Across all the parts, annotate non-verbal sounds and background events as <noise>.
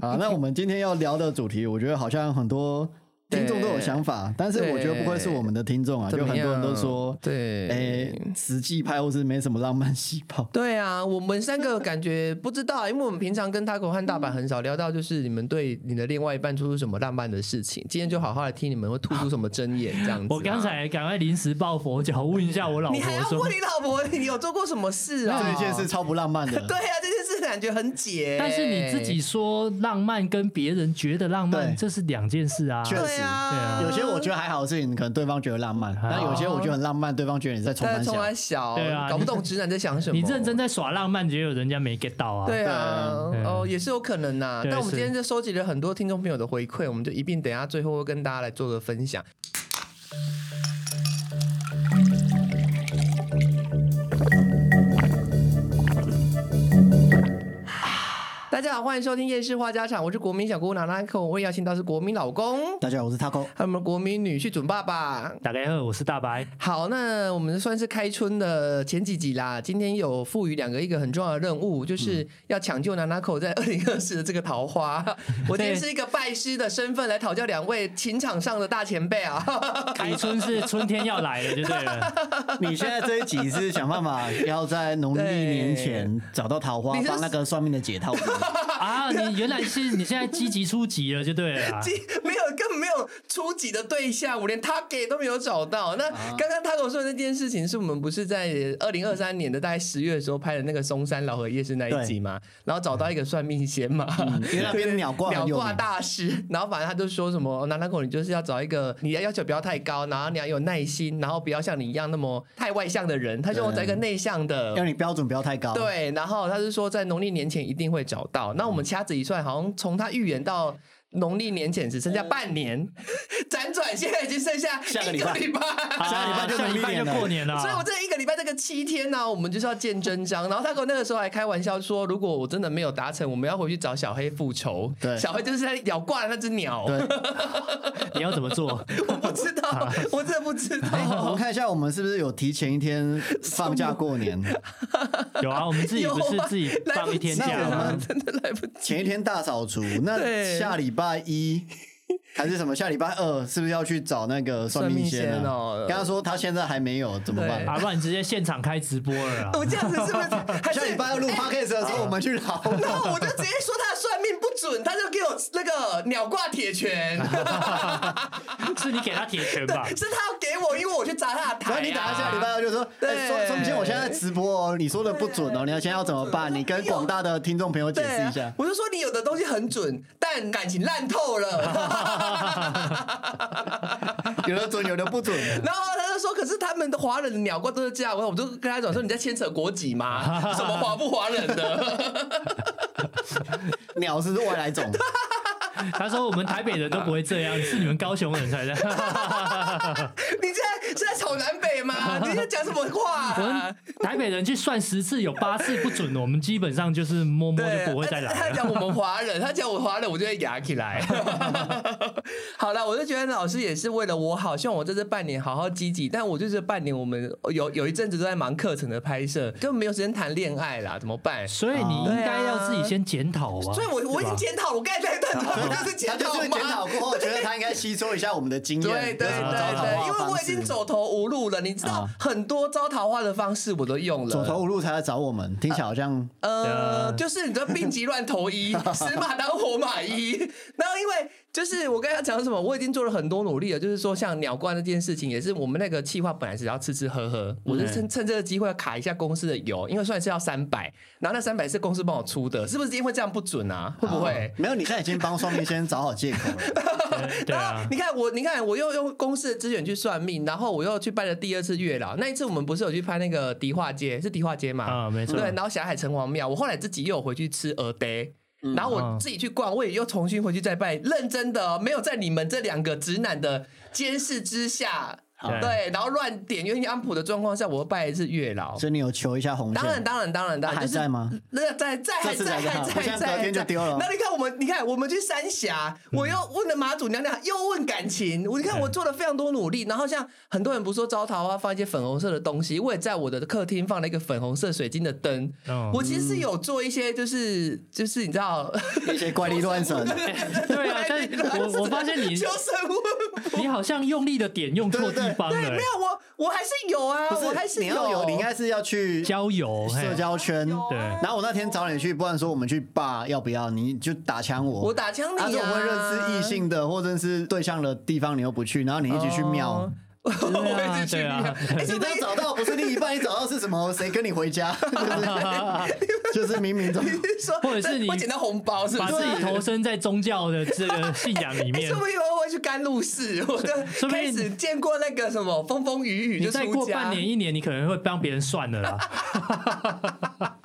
好，那我们今天要聊的主题，我觉得好像很多听众都有想法，但是我觉得不愧是我们的听众啊，就很多人都说，对，哎，实际派或是没什么浪漫细胞。<laughs> 对啊，我们三个感觉不知道，因为我们平常跟 Taco 和大阪很少聊到，就是你们对你的另外一半做出什么浪漫的事情。今天就好好来听你们会吐出什么真言，这样子啊、<laughs> 我刚才赶快临时抱佛脚，问一下我老婆你还要问，你老婆，你有做过什么事啊？<laughs> 这件事超不浪漫的，对啊，这件事感觉很解。但是你自己说浪漫跟别人觉得浪漫，这是两件事啊。确实对啊，有些我觉得还好的事情，可能对方觉得浪漫，但有些我觉得很浪漫，对方觉得你在冲在三小。冲他小，对啊搞不懂直男在想什么。你认真在耍浪漫，结果人家没 get 到啊。对啊，哦，也是有可能呐。对但我们今天就收集了很多听众朋友的回馈，我们就一并等一下最后会跟大家来做个分享。大家好，欢迎收听夜市话家常，我是国民小姑拿拉口，我也邀请到是国民老公，大家好，我是 Taco。还有我们国民女婿准爸爸。大家好，我是大白。好，那我们算是开春的前几集啦。今天有赋予两个一个很重要的任务，就是要抢救娜娜口在二零二四的这个桃花。<laughs> 我今天是一个拜师的身份来讨教两位情场上的大前辈啊。<laughs> 开春是春天要来了，就对了。<laughs> 你现在这一集是想办法要在农历年前找到桃花帮那个算命的解套。啊，<laughs> 你原来是你现在积极出击了，就对了啊。没有，根本没有初级的对象，我连他给都没有找到。那刚刚他跟我说的那件事情，是我们不是在二零二三年的大概十月的时候拍的那个松山老河夜市那一集嘛？然后找到一个算命仙嘛，因为那边鸟卦鸟卦很 <laughs> 有名。大师，然后反正他就说什么，南南口你就是要找一个你的要求不要太高，然后你要有耐心，然后不要像你一样那么太外向的人，他就我找一个内向的要。你标准不要太高。，对，然后他是说在农历年前一定会找到。那我们掐指一算，好像从他预言到农历年前只剩下半年，辗转现在已经剩下下个礼拜一个礼拜。下礼拜就下礼拜就农历年过年了啊。所以我这一个礼拜这个七天呢、我们就是要见真章。然后他跟我那个时候还开玩笑说，如果我真的没有达成，我们要回去找小黑复仇。对小黑就是在咬挂的那只鸟。对 <laughs> 你要怎么做？我不知道，我真的不知道，我。们看一下，我们是不是有提前一天放假过年？有啊，我们自己不是自己放一天假吗？真的来不及。前一天大扫除，那下礼拜一。还是什么？下礼拜二是不是要去找那个算命先生啊哦？跟他说他现在还没有，怎么办对？啊，不然你直接现场开直播了啊。我这样子是不是？<laughs> 下礼拜二录 podcast 的时候，我们去聊。然后我就直接说他的算命不准，他就给我那个鸟挂铁拳，<laughs> 是你给他铁拳吧？是他要给我，因为我去砸他的台、啊。然后你等下下礼拜二就说，对哎，说说先我现在直播哦，你说的不准哦，你要现在要怎么办？你跟广大的听众朋友解释一下。我就说你有的东西很准，但感情烂透了。<laughs> 有的准，有的不准。然后他就说，可是他们的华人的鸟过都是这样。我就跟他讲说，你在牵扯国籍吗？<laughs> 什么华不华人的？<laughs> 鸟是外来种，<laughs> 他说我们台北人都不会这样，是你们高雄人才这样。<laughs> 你现在是在吵南北吗？<laughs> 你在讲什么话、我们台北人去算十次有八次不准，我们基本上就是摸摸就不会再来了。他讲我们华人，他讲我华人，我就会牙起来。好了，我就觉得老师也是为了我好，希望我在这次半年好好积极。但我就这半年，我们有有一阵子都在忙课程的拍摄，根本没有时间谈恋爱啦，怎么办？所以你应该要自己先检讨啊。所以我我已经检讨，我刚才在段讨论就是他检讨就是检讨？过后，觉得他应该吸收一下我们的经验，对对有什么招桃对对，因为我已经走投无路了，你知道啊很多招桃花的方式我都用了，走投无路才来找我们，听起来好像呃，就是你知道病急乱投医，死马当活马医。然后因为就是我跟他讲什么，我已经做了很多努力了，就是说像鸟冠这件事情，也是我们那个计划本来是要吃吃喝喝，我是趁趁这个机会卡一下公司的油，因为算是要三百，然后那三百是公司帮我出的，是不是因为这样不准啊？会不会？没有？你现在已经帮双面先找好借口了。<laughs> 对对啊，你看我，你看我又用公司的资源去算命，然后我又去拜了第二次月老。那一次我们不是有去拍那个迪化街，是迪化街嘛？啊没错对，然后霞海城隍庙，我后来自己又有回去吃鹅呆。然后我嗯。自己去逛，我也又重新回去再拜，认真的、哦，没有在你们这两个直男的监视之下对对，然后乱点鸳鸯谱的状况下，我会拜一次月老。所以你有求一下红线？当然，当然，当然，当然，还就是在吗？那在在还在在还在在在隔天就丢了那你看我们，你看我们去三峡，我又问了马祖娘娘，又问感情。我你看我做了非常多努力，然后像很多人不是说招桃花放一些粉红色的东西，我也在我的客厅放了一个粉红色水晶的灯。嗯我其实是有做一些，就是就是你知道，<laughs> 一些怪力乱神，对啊，但我我发现你 <laughs> 求神问你好像用力的点用错地方了对，没欸，有我我还是有啊，不是我还是你要有，你应该是要去交友社交圈。对。然后我那天找你去，不然说我们去吧要不要？你就打枪我，我打枪你啊。他说我会认识异性的或者是对象的地方，你又不去，然后你一起去庙。哦。我一直去对啊你这样找到不是另一半，你找到是什么？谁跟你回家？就 <laughs> 是就是冥冥中说，或者是你会捡到红包，是？把自己投身在宗教的这个信仰里面 <laughs> 说。不定我会去甘露寺，我就说不定开始见过那个什么风风雨雨你再过半。年一年，你可能会帮别人算的啦。<laughs>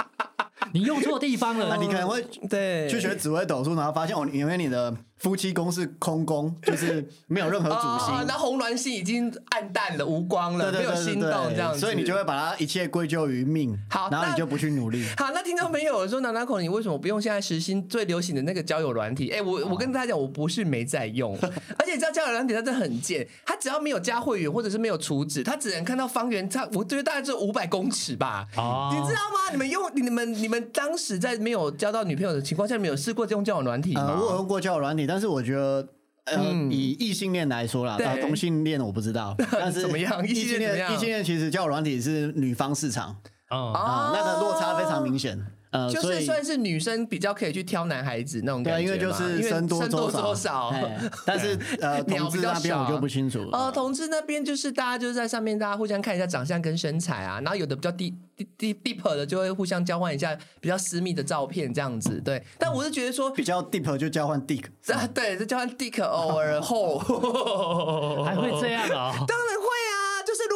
你用错地方了，啊，你可能会对，去学紫微斗数，然后发现哦，因为你的夫妻宫是空宫，<laughs> 就是没有任何主哦，星那。红鸾星已经暗淡了，无光了，对对没有心动这样子，所以你就会把它一切归咎于命，好那然后你就不去努力。<laughs> 好，那听众朋友说，南南口，你为什么不用现在时兴最流行的那个交友软体？哎、我我跟大家讲，我不是没在用，<laughs> 而且你知道交友软体它真的很贱，它只要没有加会员或者是没有储值，它只能看到方圆差，我觉得大概只有五百公尺吧。哦你知道吗？你们用你们你们当时在没有交到女朋友的情况下，你们有试过用交友软体呃，吗？我有用过交友软体，但是我觉得。呃，以异性恋来说啦，同性恋我不知道，<laughs> 但是怎么样异异性恋异性恋其实交友软体是女方市场嗯，啊，那个落差非常明显。呃，就是算是女生比较可以去挑男孩子那种感觉因为就是生多生多少。哎 <laughs> 但是呃，同志那边我就不清楚了。呃，同志那边就是大家就是在上面，大家互相看一下长相跟身材啊，然后有的比较 deep deep deep deep 的就会互相交换一下比较私密的照片这样子，对。但我是觉得说，比较 deep 就交换 dick，啊，对，就交换 dick 偶尔 hole，还会这样啊？<laughs> 当然会啊，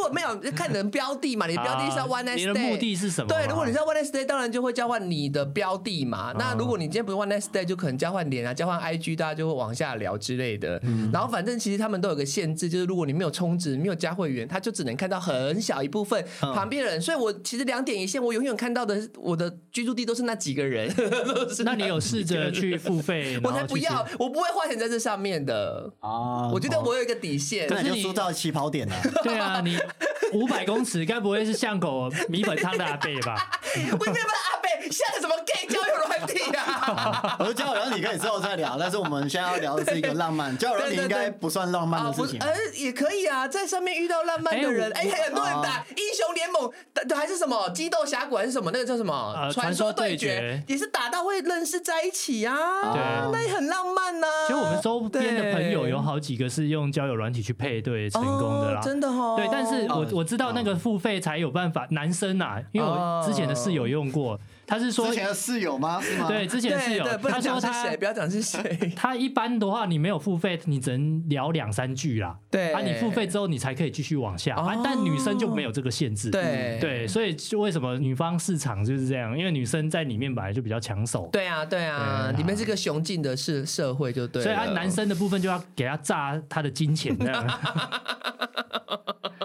果没有看你的标的嘛，你的标的是要 one night 啊 stay，你的目的是什么对，如果你是要 one night stay，当然就会交换你的标的嘛。那如果你今天不是 one night stay，就可能交换脸啊，交换 IG，大家就会往下聊之类的。然后反正其实他们都有个限制，就是如果你没有充值、没有加会员，他就只能看到很小一部分旁边的人。所以我其实两点一线，我永远看到的我的居住地都是那几个人。<laughs> 那你有试着去付费？<laughs> 我才不要，我不会花钱在这上面的。啊，我觉得我有一个底线。可是你就输到起跑点了。<laughs> 对啊，你 <laughs> 五百公尺，该不会是巷口米粉汤的阿贝吧？<laughs> 我没有阿贝，像个什么 gay 交友软体啊？<laughs> 我说交友软体可以之后再聊，但是我们现在要聊的是一个浪漫，交友软体应该不算浪漫的事情。呃，也可以啊，在上面遇到浪漫的人，哎、很多人打英雄联盟，打还是什么激斗峡谷还是什么，那个叫什么呃传说对决也是打到会认识在一起啊，对那也很浪漫呐、其实我们周边的朋友有好几个是用交友软体去配对成功的啦。哦真的哦。对，但是我哦我知道那个付费才有办法，男生啊，因为我之前的室友用过，他是说之，前的室友吗？是吗？对，之前的室友对对，，不他说他是谁，不要讲是谁。他一般的话，你没有付费，你只能聊两三句啦。对啊，你付费之后，你才可以继续往下。啊哦，但女生就没有这个限制。对对，所以就为什么女方市场就是这样？因为女生在里面本来就比较抢手。对啊，对啊，对你们是个雄竞的社社会，就对。所以啊，男生的部分就要给他榨他的金钱，这样。<laughs>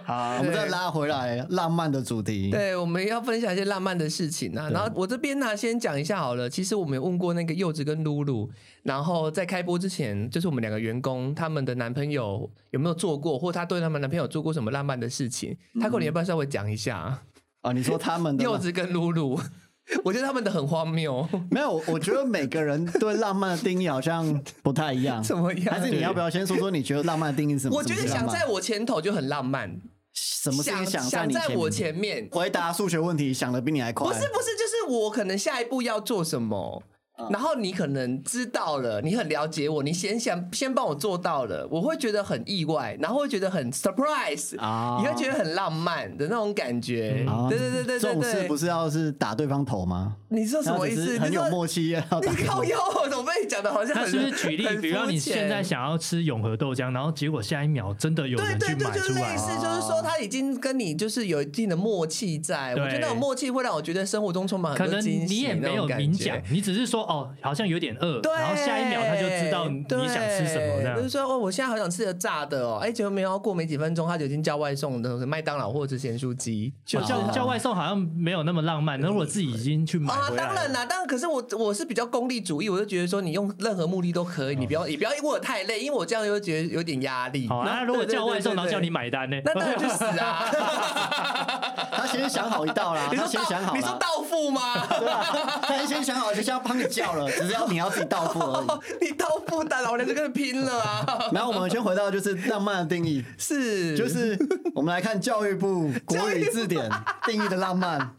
好，我们再拉回来浪漫的主题。对，我们要分享一些浪漫的事情啊。然后我这边呢，先讲一下好了。其实我们有问过那个柚子跟露露，然后在开播之前，就是我们两个员工他们的男朋友有没有做过，或他对他们男朋友做过什么浪漫的事情？他跟你要不要稍微讲一下？啊，你说他们的柚子跟露露，<laughs> 我觉得他们的很荒谬，没有？我觉得每个人对浪漫的定义好像不太一样。<laughs> 怎么样？还是你要不要先说说你觉得浪漫的定义是什么？我觉得想在我前头就很浪漫，什么事情想在想在我你前面？前面，回答数学问题想的比你还快。不是不是，就是我可能下一步要做什么。嗯然后你可能知道了，你很了解我，你先想先帮我做到了，我会觉得很意外，然后会觉得很 surprise，、啊你会觉得很浪漫的那种感觉。啊对对对对这种对对，事不是要是打对方头吗？你说什么意思？很有默契要打你靠腰，怎么被你讲的好像很他是不是举例？比如说你现在想要吃永和豆浆，然后结果下一秒真的有对对对，人去买就是类出来，似，就是说他已经跟你就是有一定的默契在，我觉得那种默契会让我觉得生活中充满很可能多惊喜。你也没有明讲，你只是说哦，好像有点饿，对，然后下一秒他就知道你想吃什么，这样就是说哦，我现在好想吃个炸的哦，哎，结果没有过没几分钟，他就已经叫外送的麦当劳或者是咸酥鸡，就叫叫外送好像没有那么浪漫，那如果自己已经去买啊，当然啦，当然，可是我我是比较功利主义，我就觉得说你用任何目的都可以，你不要你不要因为我太累，因为我这样又觉得有点压力。好，那如果叫外送然后叫你买单呢？那当然去死啊！<laughs> <laughs> 他先想好一道啦，他先想好你说到付吗？<laughs> 对啊，他先想好就是要帮你叫了，只是要你要自己到付而已。<laughs> 你到付，大老娘就跟你拼了啊！<laughs> 然后我们先回到就是浪漫的定义，<laughs> 是就是我们来看教育部国语字典定义的浪漫，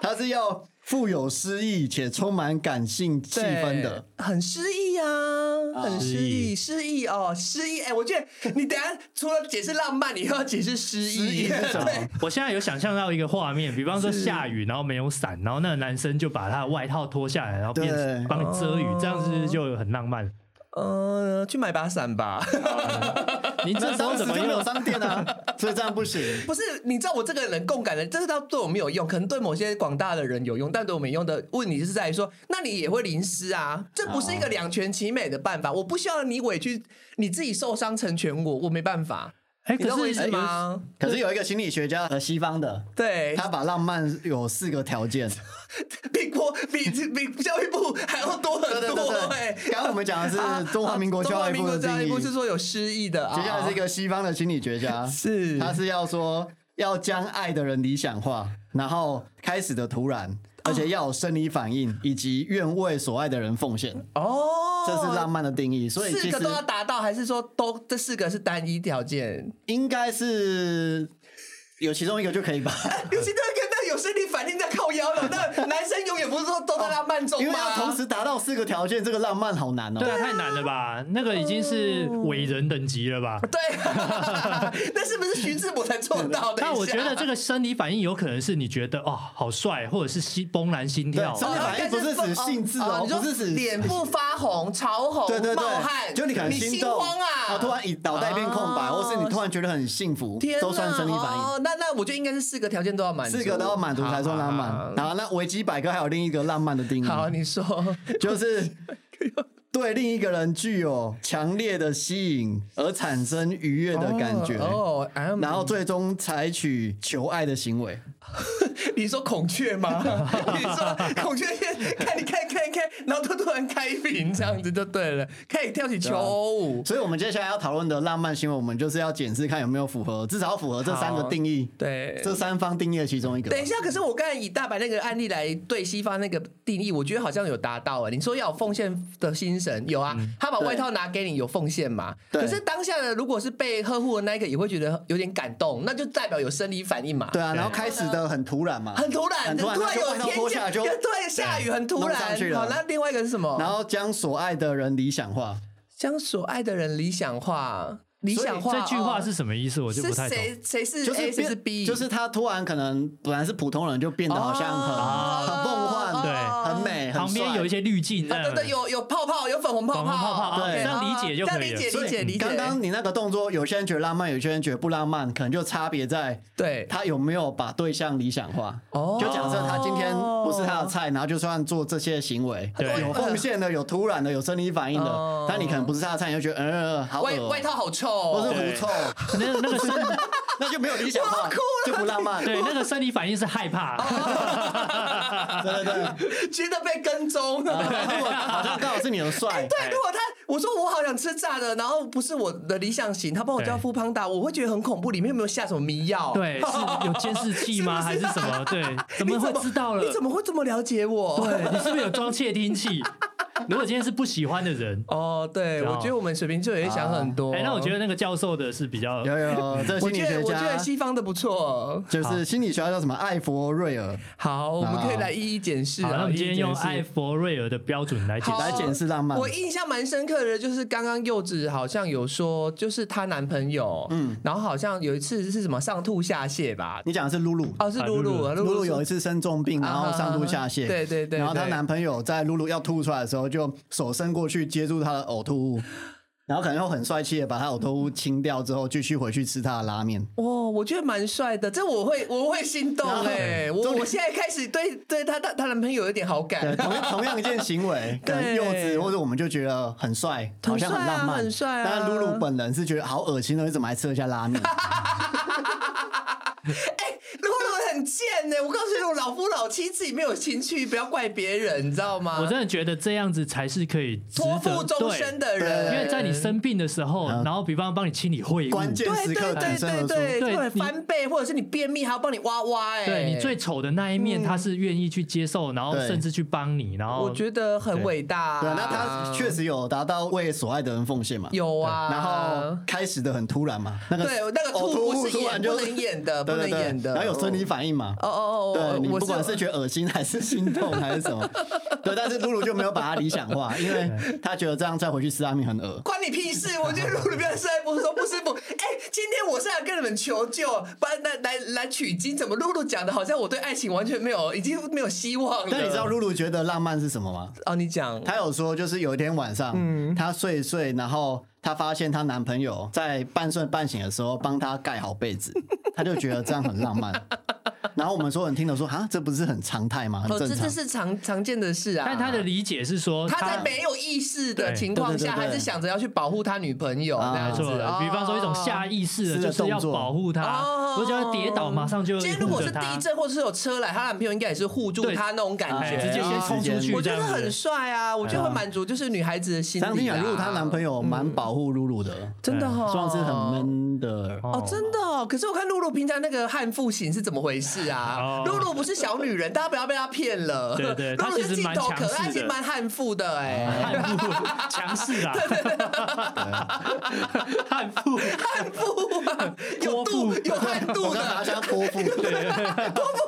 它是要。富有诗意且充满感性气氛的，很诗意啊，很诗意，诗意哦，诗意。哎，我觉得你等下除了解释浪漫，你又要解释诗意？<laughs> 我现在有想象到一个画面，比方说下雨，然后没有伞，然后那个男生就把他的外套脱下来，然后变帮你遮雨，这样子就很浪漫。呃，去买把伞吧。<laughs> 你这时候怎么没有商店啊？<laughs> 所以这样不行。不是，你知道我这个人共感的，这是他对我没有用，可能对某些广大的人有用，但对我没用的问题是在于说，那你也会淋湿啊，这不是一个两全其美的办法。我不需要你委屈，你自己受伤成全我，我没办法。哎，可是吗？可是有一个心理学家，呃，西方的，对，他把浪漫有四个条件，<laughs> 比国比比教育部还要多很多。哎，刚刚我们讲的是中华民国教育部的定义，是说有诗意的。接下来是一个西方的心理学家，是他是要说要将爱的人理想化，然后开始的突然。而且要有生理反应，以及愿为所爱的人奉献。哦，这是浪漫的定义。所以四个都要达到，还是说都这四个是单一条件？应该是有其中一个就可以吧？<laughs> 有其中一个。那有生理反应在靠腰了，<laughs> 那男生永远不是说都在浪漫中吗？因为要同时达到四个条件，这个浪漫好难哦。对啊，太难了吧？那个已经是伟人等级了吧？对，<laughs> 那是不是徐志摩才做到的？<laughs> 那我觉得这个生理反应有可能是你觉得哦好帅，或者是心怦然心跳。生理反应不是指性质哦，不是指脸部发红、潮红、冒汗，就你可能心慌啊，突然一脑袋一片空白，或是你突然觉得很幸福，都算生理反应。那那我觉得应该是四个条件都要满足，四个都要满足才算浪漫。好，那维基百科还有另一个浪漫的定义。好，你说，就是 <laughs> 对另一个人具有强烈的吸引而产生愉悦的感觉，哦，然后最终采取求爱的行为。<laughs> 你说孔雀吗？<laughs> 你说孔雀先看你看看看，然后突突然开屏这样子就对了，可以跳起球舞。所以，我们接下来要讨论的浪漫新闻，我们就是要检视看有没有符合，至少符合这三个定义。对，这三方定义的其中一个。等一下，可是我刚才以大白那个案例来对西方那个定义，我觉得好像有达到啊。你说要有奉献的心神，有啊，他把外套拿给你，有奉献嘛？可是当下的如果是被呵护的那一个，也会觉得有点感动，那就代表有生理反应嘛？对啊，然后开始的很突然嘛。很突然，突然有天下就对下雨，很突然。好，那另外一个是什么？然后将所爱的人理想化，将所爱的人理想化。理想化这句话是什么意思？我就不太懂。谁谁是就是 A 谁是 B？就是他突然可能本来是普通人，就变得好像很很梦幻，对，很美。旁边有一些滤镜，对对，有有泡泡，有粉红泡泡，对，这样理解就可以了。理解理解理解。刚刚你那个动作，有些人觉得浪漫，有些人觉得不浪漫，可能就差别在对他有没有把对象理想化。哦，就假设他今天不是他的菜，然后就算做这些行为，有奉献的，有突然的，有生理反应的，但你可能不是他的菜，你就觉得嗯，好外外套好臭，或是狐臭。<laughs> 那那个生那 <laughs> 就没有理想化，就不浪漫。对，那个生理反应是害怕。对 <laughs> 对对，<laughs> 觉得被跟踪。如果好像刚好是你的帅。对，如果他我说我好想吃炸的，然后不是我的理想型，他帮我叫富胖达，我会觉得很恐怖。里面有没有下什么迷药？对，是有监视器吗？还是什么？对，怎么会知道了？你怎么会这么了解我？对你是不是有装窃听器？如果今天是不喜欢的人，<laughs> 哦，对，我觉得我们水瓶座也想很多。哎，那我觉得那个教授的是比较有有，这心理学家，我觉得西方的不错，就是心理学家叫什么？艾佛瑞尔。好，我们可以来一一检视。好，那我们今天用艾佛瑞尔的标准来检来检视浪漫。我印象蛮深刻的，就是刚刚柚子好像有说，就是她男朋友，嗯，然后好像有一次是什么上吐下泻吧？你讲的是露露。哦，是露露，露露。有一次生重病，然后上吐下泻，对对对，然后她男朋友在露露要吐出来的时候，就手伸过去接住他的呕吐物。<laughs> 然后可能又很帅气的把他呕吐物清掉之后，继续回去吃他的拉面。哇，我觉得蛮帅的，这我会我会心动哎！我我现在开始对对他他他男朋友有点好感。同同样一件行为，可能幼稚或者我们就觉得很帅，好像很浪漫，很帅啊。但露露本人是觉得好恶心的，你怎么还吃了下拉面？<laughs> 很贱呢！我告诉你，我老夫老妻自己没有情趣，不要怪别人，你知道吗？我真的觉得这样子才是可以托付终身的人，因为在你生病的时候，然后比方帮你清理秽物，关键时刻挺身而出，对翻倍，或者是你便秘还要帮你挖挖，哎，对你最丑的那一面，他是愿意去接受，然后甚至去帮你，然后我觉得很伟大。对，那他确实有达到为所爱的人奉献嘛？有啊，然后开始的很突然嘛，那个对那个吐不是演不能演的，<laughs> 不能演的。然后有生理反应嘛？哦哦哦！对你不管是觉得恶心还是心痛还是什么，<laughs> 对，但是露露就没有把它理想化，因为他觉得这样再回去吃拉面很恶。关你屁事！我觉得露露不要吃，不是说不舒服。<laughs> 哎，今天我是来跟你们求救，不然来来来取经。怎么露露讲的好像我对爱情完全没有，已经没有希望了？那你知道露露觉得浪漫是什么吗？哦，你讲。她有说，就是有一天晚上，嗯，他睡一睡，然后。她发现她男朋友在半睡半醒的时候帮她盖好被子，她就觉得这样很浪漫。然后我们所有人听了说啊，这不是很常态吗？很正常，这是常常见的事啊。但他的理解是说，他在没有意识的情况下，还是想着要去保护他女朋友这样子。比方说一种下意识的就是要保护他，我觉得跌倒马上就。今天如果是地震或者是有车来，她男朋友应该也是护住她那种感觉，直接先冲出去。我觉得很帅啊，我觉得会满足就是女孩子的心理。露露她男朋友蛮保护露露的，真的哈，算是很闷的哦，真的哦。可是我看露露平常那个汉妇型是怎么回事啊？露露不是小女人，大家不要被她骗了。对对，露露是镜头可爱，是蛮悍妇的哎，悍妇强势啊，悍妇。悍妇啊，<laughs> 有度有悍度的，泼妇，<laughs> 泼妇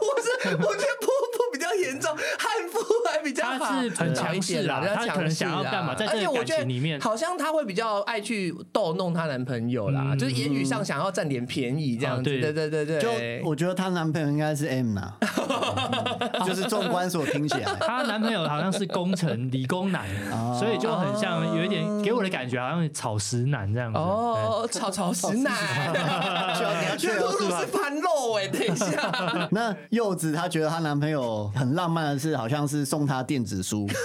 我是我觉得泼妇严重，汉服还比较他是很强势啊，他可能想要干嘛？在这个感情里面，好像他会比较爱去逗弄她男朋友啦，就是言语上想要占点便宜这样子。对对对对，就我觉得她男朋友应该是 M 啦。<laughs> 就是纵观所听起来，她男朋友好像是工程理工男，所以就很像有一点给我的感觉，好像草食男这样子。哦，草草食男，<laughs> 你要去露露是盘肉哎，等一下。<laughs> 那柚子她觉得她男朋友很浪漫的是，好像是送他电子书。<laughs>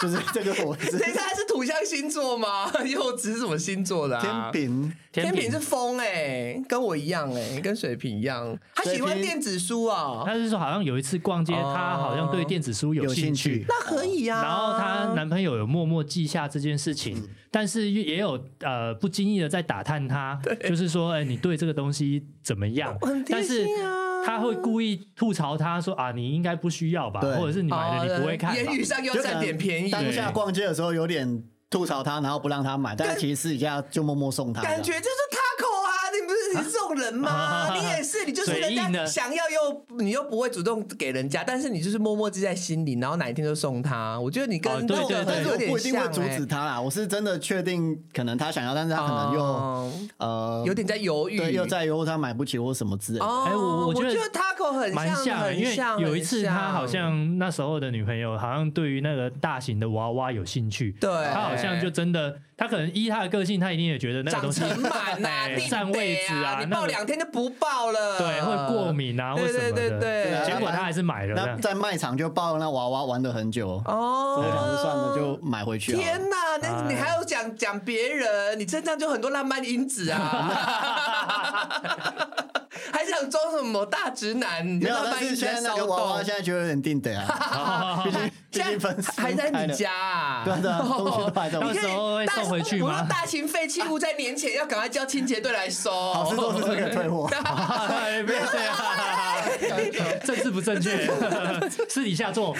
就是这个，我是。等一下，是土象星座吗？<laughs> 柚子是什么星座的？天平，天平是风哎，跟我一样哎，跟水瓶一样。他喜欢电子书啊。他是说，好像有一次逛街，他好像对电子书有兴趣。那可以啊。然后她男朋友有默默记下这件事情，但是也有呃不经意的在打探他，就是说，哎，你对这个东西怎么样？但是他会故意吐槽他说啊，你应该不需要吧，或者是你买的你不会看，言语上又占点便宜。当下逛街的时候有点吐槽他，然后不让他买，但其实私底下就默默送他。感觉就是他。你是这种人吗？你也是，你就是人家想要又你又不会主动给人家，但是你就是默默记在心里，然后哪一天就送他。我觉得你跟对对对，有点不一定会阻止他啦。我是真的确定，可能他想要，但是他可能又呃有点在犹豫，又在犹豫他买不起或什么之类。哎，我我觉得 Taco 很蛮像，因为有一次他好像那时候的女朋友好像对于那个大型的娃娃有兴趣，对他好像就真的。他可能依他的个性，他一定也觉得那个东西满呐，占位置啊，你抱两天就不抱了，对，会过敏啊，或什么的。结果他还是买了。那在卖场就抱那娃娃玩了很久，哦，算了，就买回去。天哪，那你还要讲讲别人，你身上就很多浪漫因子啊。<laughs> 还想装什么大直男？没有，但是现在那个娃娃现在就有点定的啊。<laughs> 还在你家啊？对的，东西都还在。到时候会送回去吗？大型废弃物在年前要赶快叫清洁队来收。好事都是这个退货。不要这样，政治不正确，私底下做。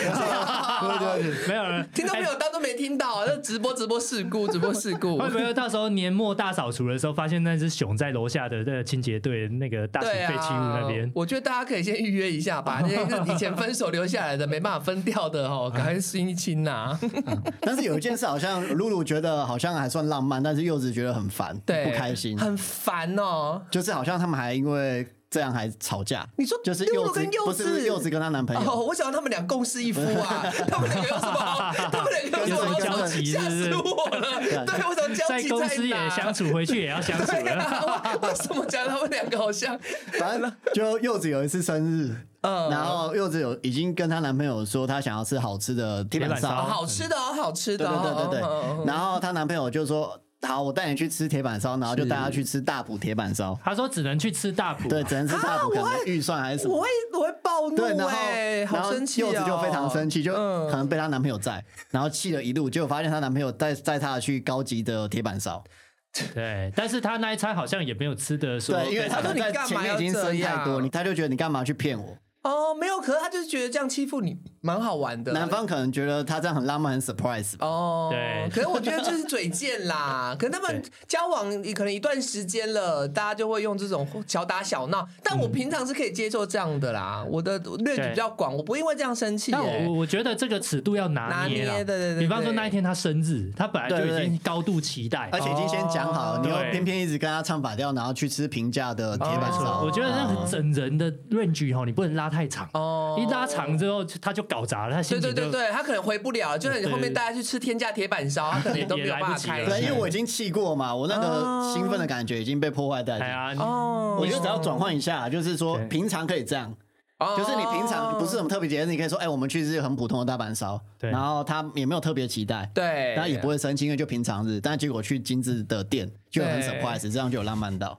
没有人，听众朋友当都没听到，那直播直播事故，直播事故。会不会到时候年末大扫除的时候，发现那只熊在楼下的那个清洁队那个大型废弃物那边？我觉得大家可以先预约一下，把那些以前分手留下来的没办法分掉的哈，赶快清一亲呐。<laughs> 但是有一件事，好像露露觉得好像还算浪漫，但是柚子觉得很烦，不开心，很烦哦。就是好像他们还因为。这样还吵架？你说就是柚子跟柚子，柚子跟她男朋友。哦，我想他们俩共侍一夫啊，<laughs> 他们两个有什么？他们两个有什么交集？吓死？我了！对，我想交集在集公司也哪相处，回去也要相处为 <laughs> 为什么讲他们两个好像？反正就柚子有一次生日，嗯然后柚子有已经跟她男朋友说她想要吃好吃的铁板烧，好吃的哦，好吃的哦，对对对对然后她男朋友就说。好，我带你去吃铁板烧，然后就带她去吃大埔铁板烧。他说只能去吃大埔，对，只能吃大埔，可能预算还是什么。我会我会暴怒对，然后哎，然后好生气哦柚子就非常生气，就嗯可能被她男朋友载，然后气了一路，结果发现她男朋友带带她去高级的铁板烧。<laughs> 对，但是他那一餐好像也没有吃的说，对，因为他在你干嘛前面已经要这生太多，样你他就觉得你干嘛去骗我？哦，没有，可是他就是觉得这样欺负你蛮好玩的。男方可能觉得他这样很浪漫，很 surprise 吧。哦，对可是我觉得这是嘴贱啦。可能他们交往可能一段时间了，大家就会用这种小打小闹。但我平常是可以接受这样的啦，我的略举比较广，我不因为这样生气但。我我觉得这个尺度要拿拿捏对对对比方说那一天他生日，他本来就已经高度期待，而且已经先讲好了，哦你又偏偏一直跟他唱反调，然后去吃平价的铁板哦烧。我觉得那个整人的 range 哈，你不能拉太长，哦。一拉长之后他就搞砸了，他对心情就对对对，他可能回不了，就是 <laughs> 你后面大家去吃天价铁板烧，他可能也都没有办法开也来不及了对，因为我已经气过嘛，我那哦。个兴奋的感觉已经被破坏殆尽。哎呀，哦。我觉得只要转换一下，就是说平常可以这样，哦。就是你平常不是什么特别节日，你可以说，哎，我们去吃很普通的大板烧，然后他也没有特别期待，对，他也不会生气，因为就平常日，但结果去精致的店就很对。surprise，这样就有浪漫到。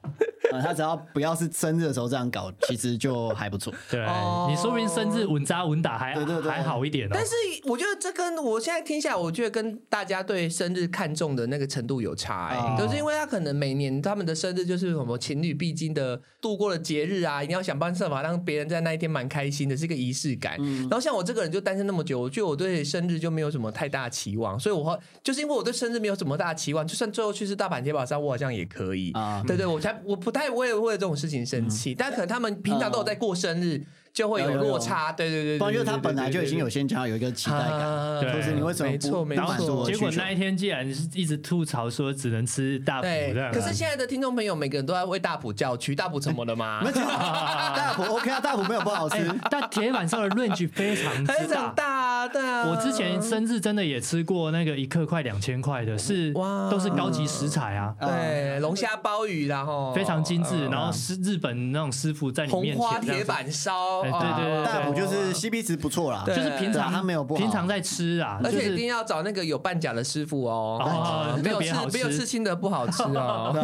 呃他只要不要是生日的时候这样搞，其实就还不错。对哦你说不定生日稳扎稳打还对对对还好一点哦。但是我觉得这跟我现在听下来，我觉得跟大家对生日看重的那个程度有差、欸，哦就是因为他可能每年他们的生日就是什么情侣必经的度过的节日啊，一定要想办法让别人在那一天蛮开心的，是一个仪式感。然后像我这个人就单身那么久，我觉得我对生日就没有什么太大的期望，所以我会就是因为我对生日没有什么大的期望，就算最后去吃大阪铁板烧，我好像也可以。啊对对，我才我不太为为了这种事情生气，但可能他们平常都有在过生日，就会有落差。对对对对，不然就他本来就已经有。先讲有一个期待感，就是你为什么没错没不不满足错？结果那一天既然是一直吐槽说只能吃大埔对，，可是现在的听众朋友每个人都在为大埔叫屈，<laughs> 大埔怎么了吗？大埔 OK 啊，大埔没有不好吃哎，但铁板烧的 range 非常之很大 <laughs> 长。大啊，对啊。我之前生日真的也吃过那个一克快两千块的，是哇都是高级食材啊，对龙虾鲍鱼然后非常精致，嗯然后是日本那种师傅在你面前花这样子铁板烧，哎对对对哦大补就是 CP 值不错啦，就是平常对啊它没有不好平常在吃啊，而且一定要找那个有半甲的师傅哦，哦没有吃没有吃青的不好吃哦。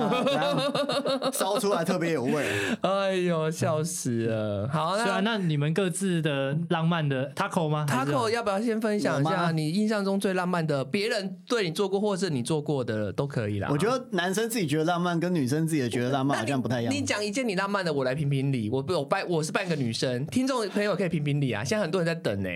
<laughs> 烧出来特别有味。哎呦，笑死了！好。那那你们各自的浪漫的 taco 吗 Taco 要不要先分享一下你印象中最浪漫的，别人对你做过或是你做过的都可以啦。我觉得男生自己觉得浪漫，跟女生自己觉得浪漫好像不太一样你。讲一件你浪漫的，我来评评理。我不，我扮我是半个女生，听众朋友可以评评理啊。现在很多人在等呢、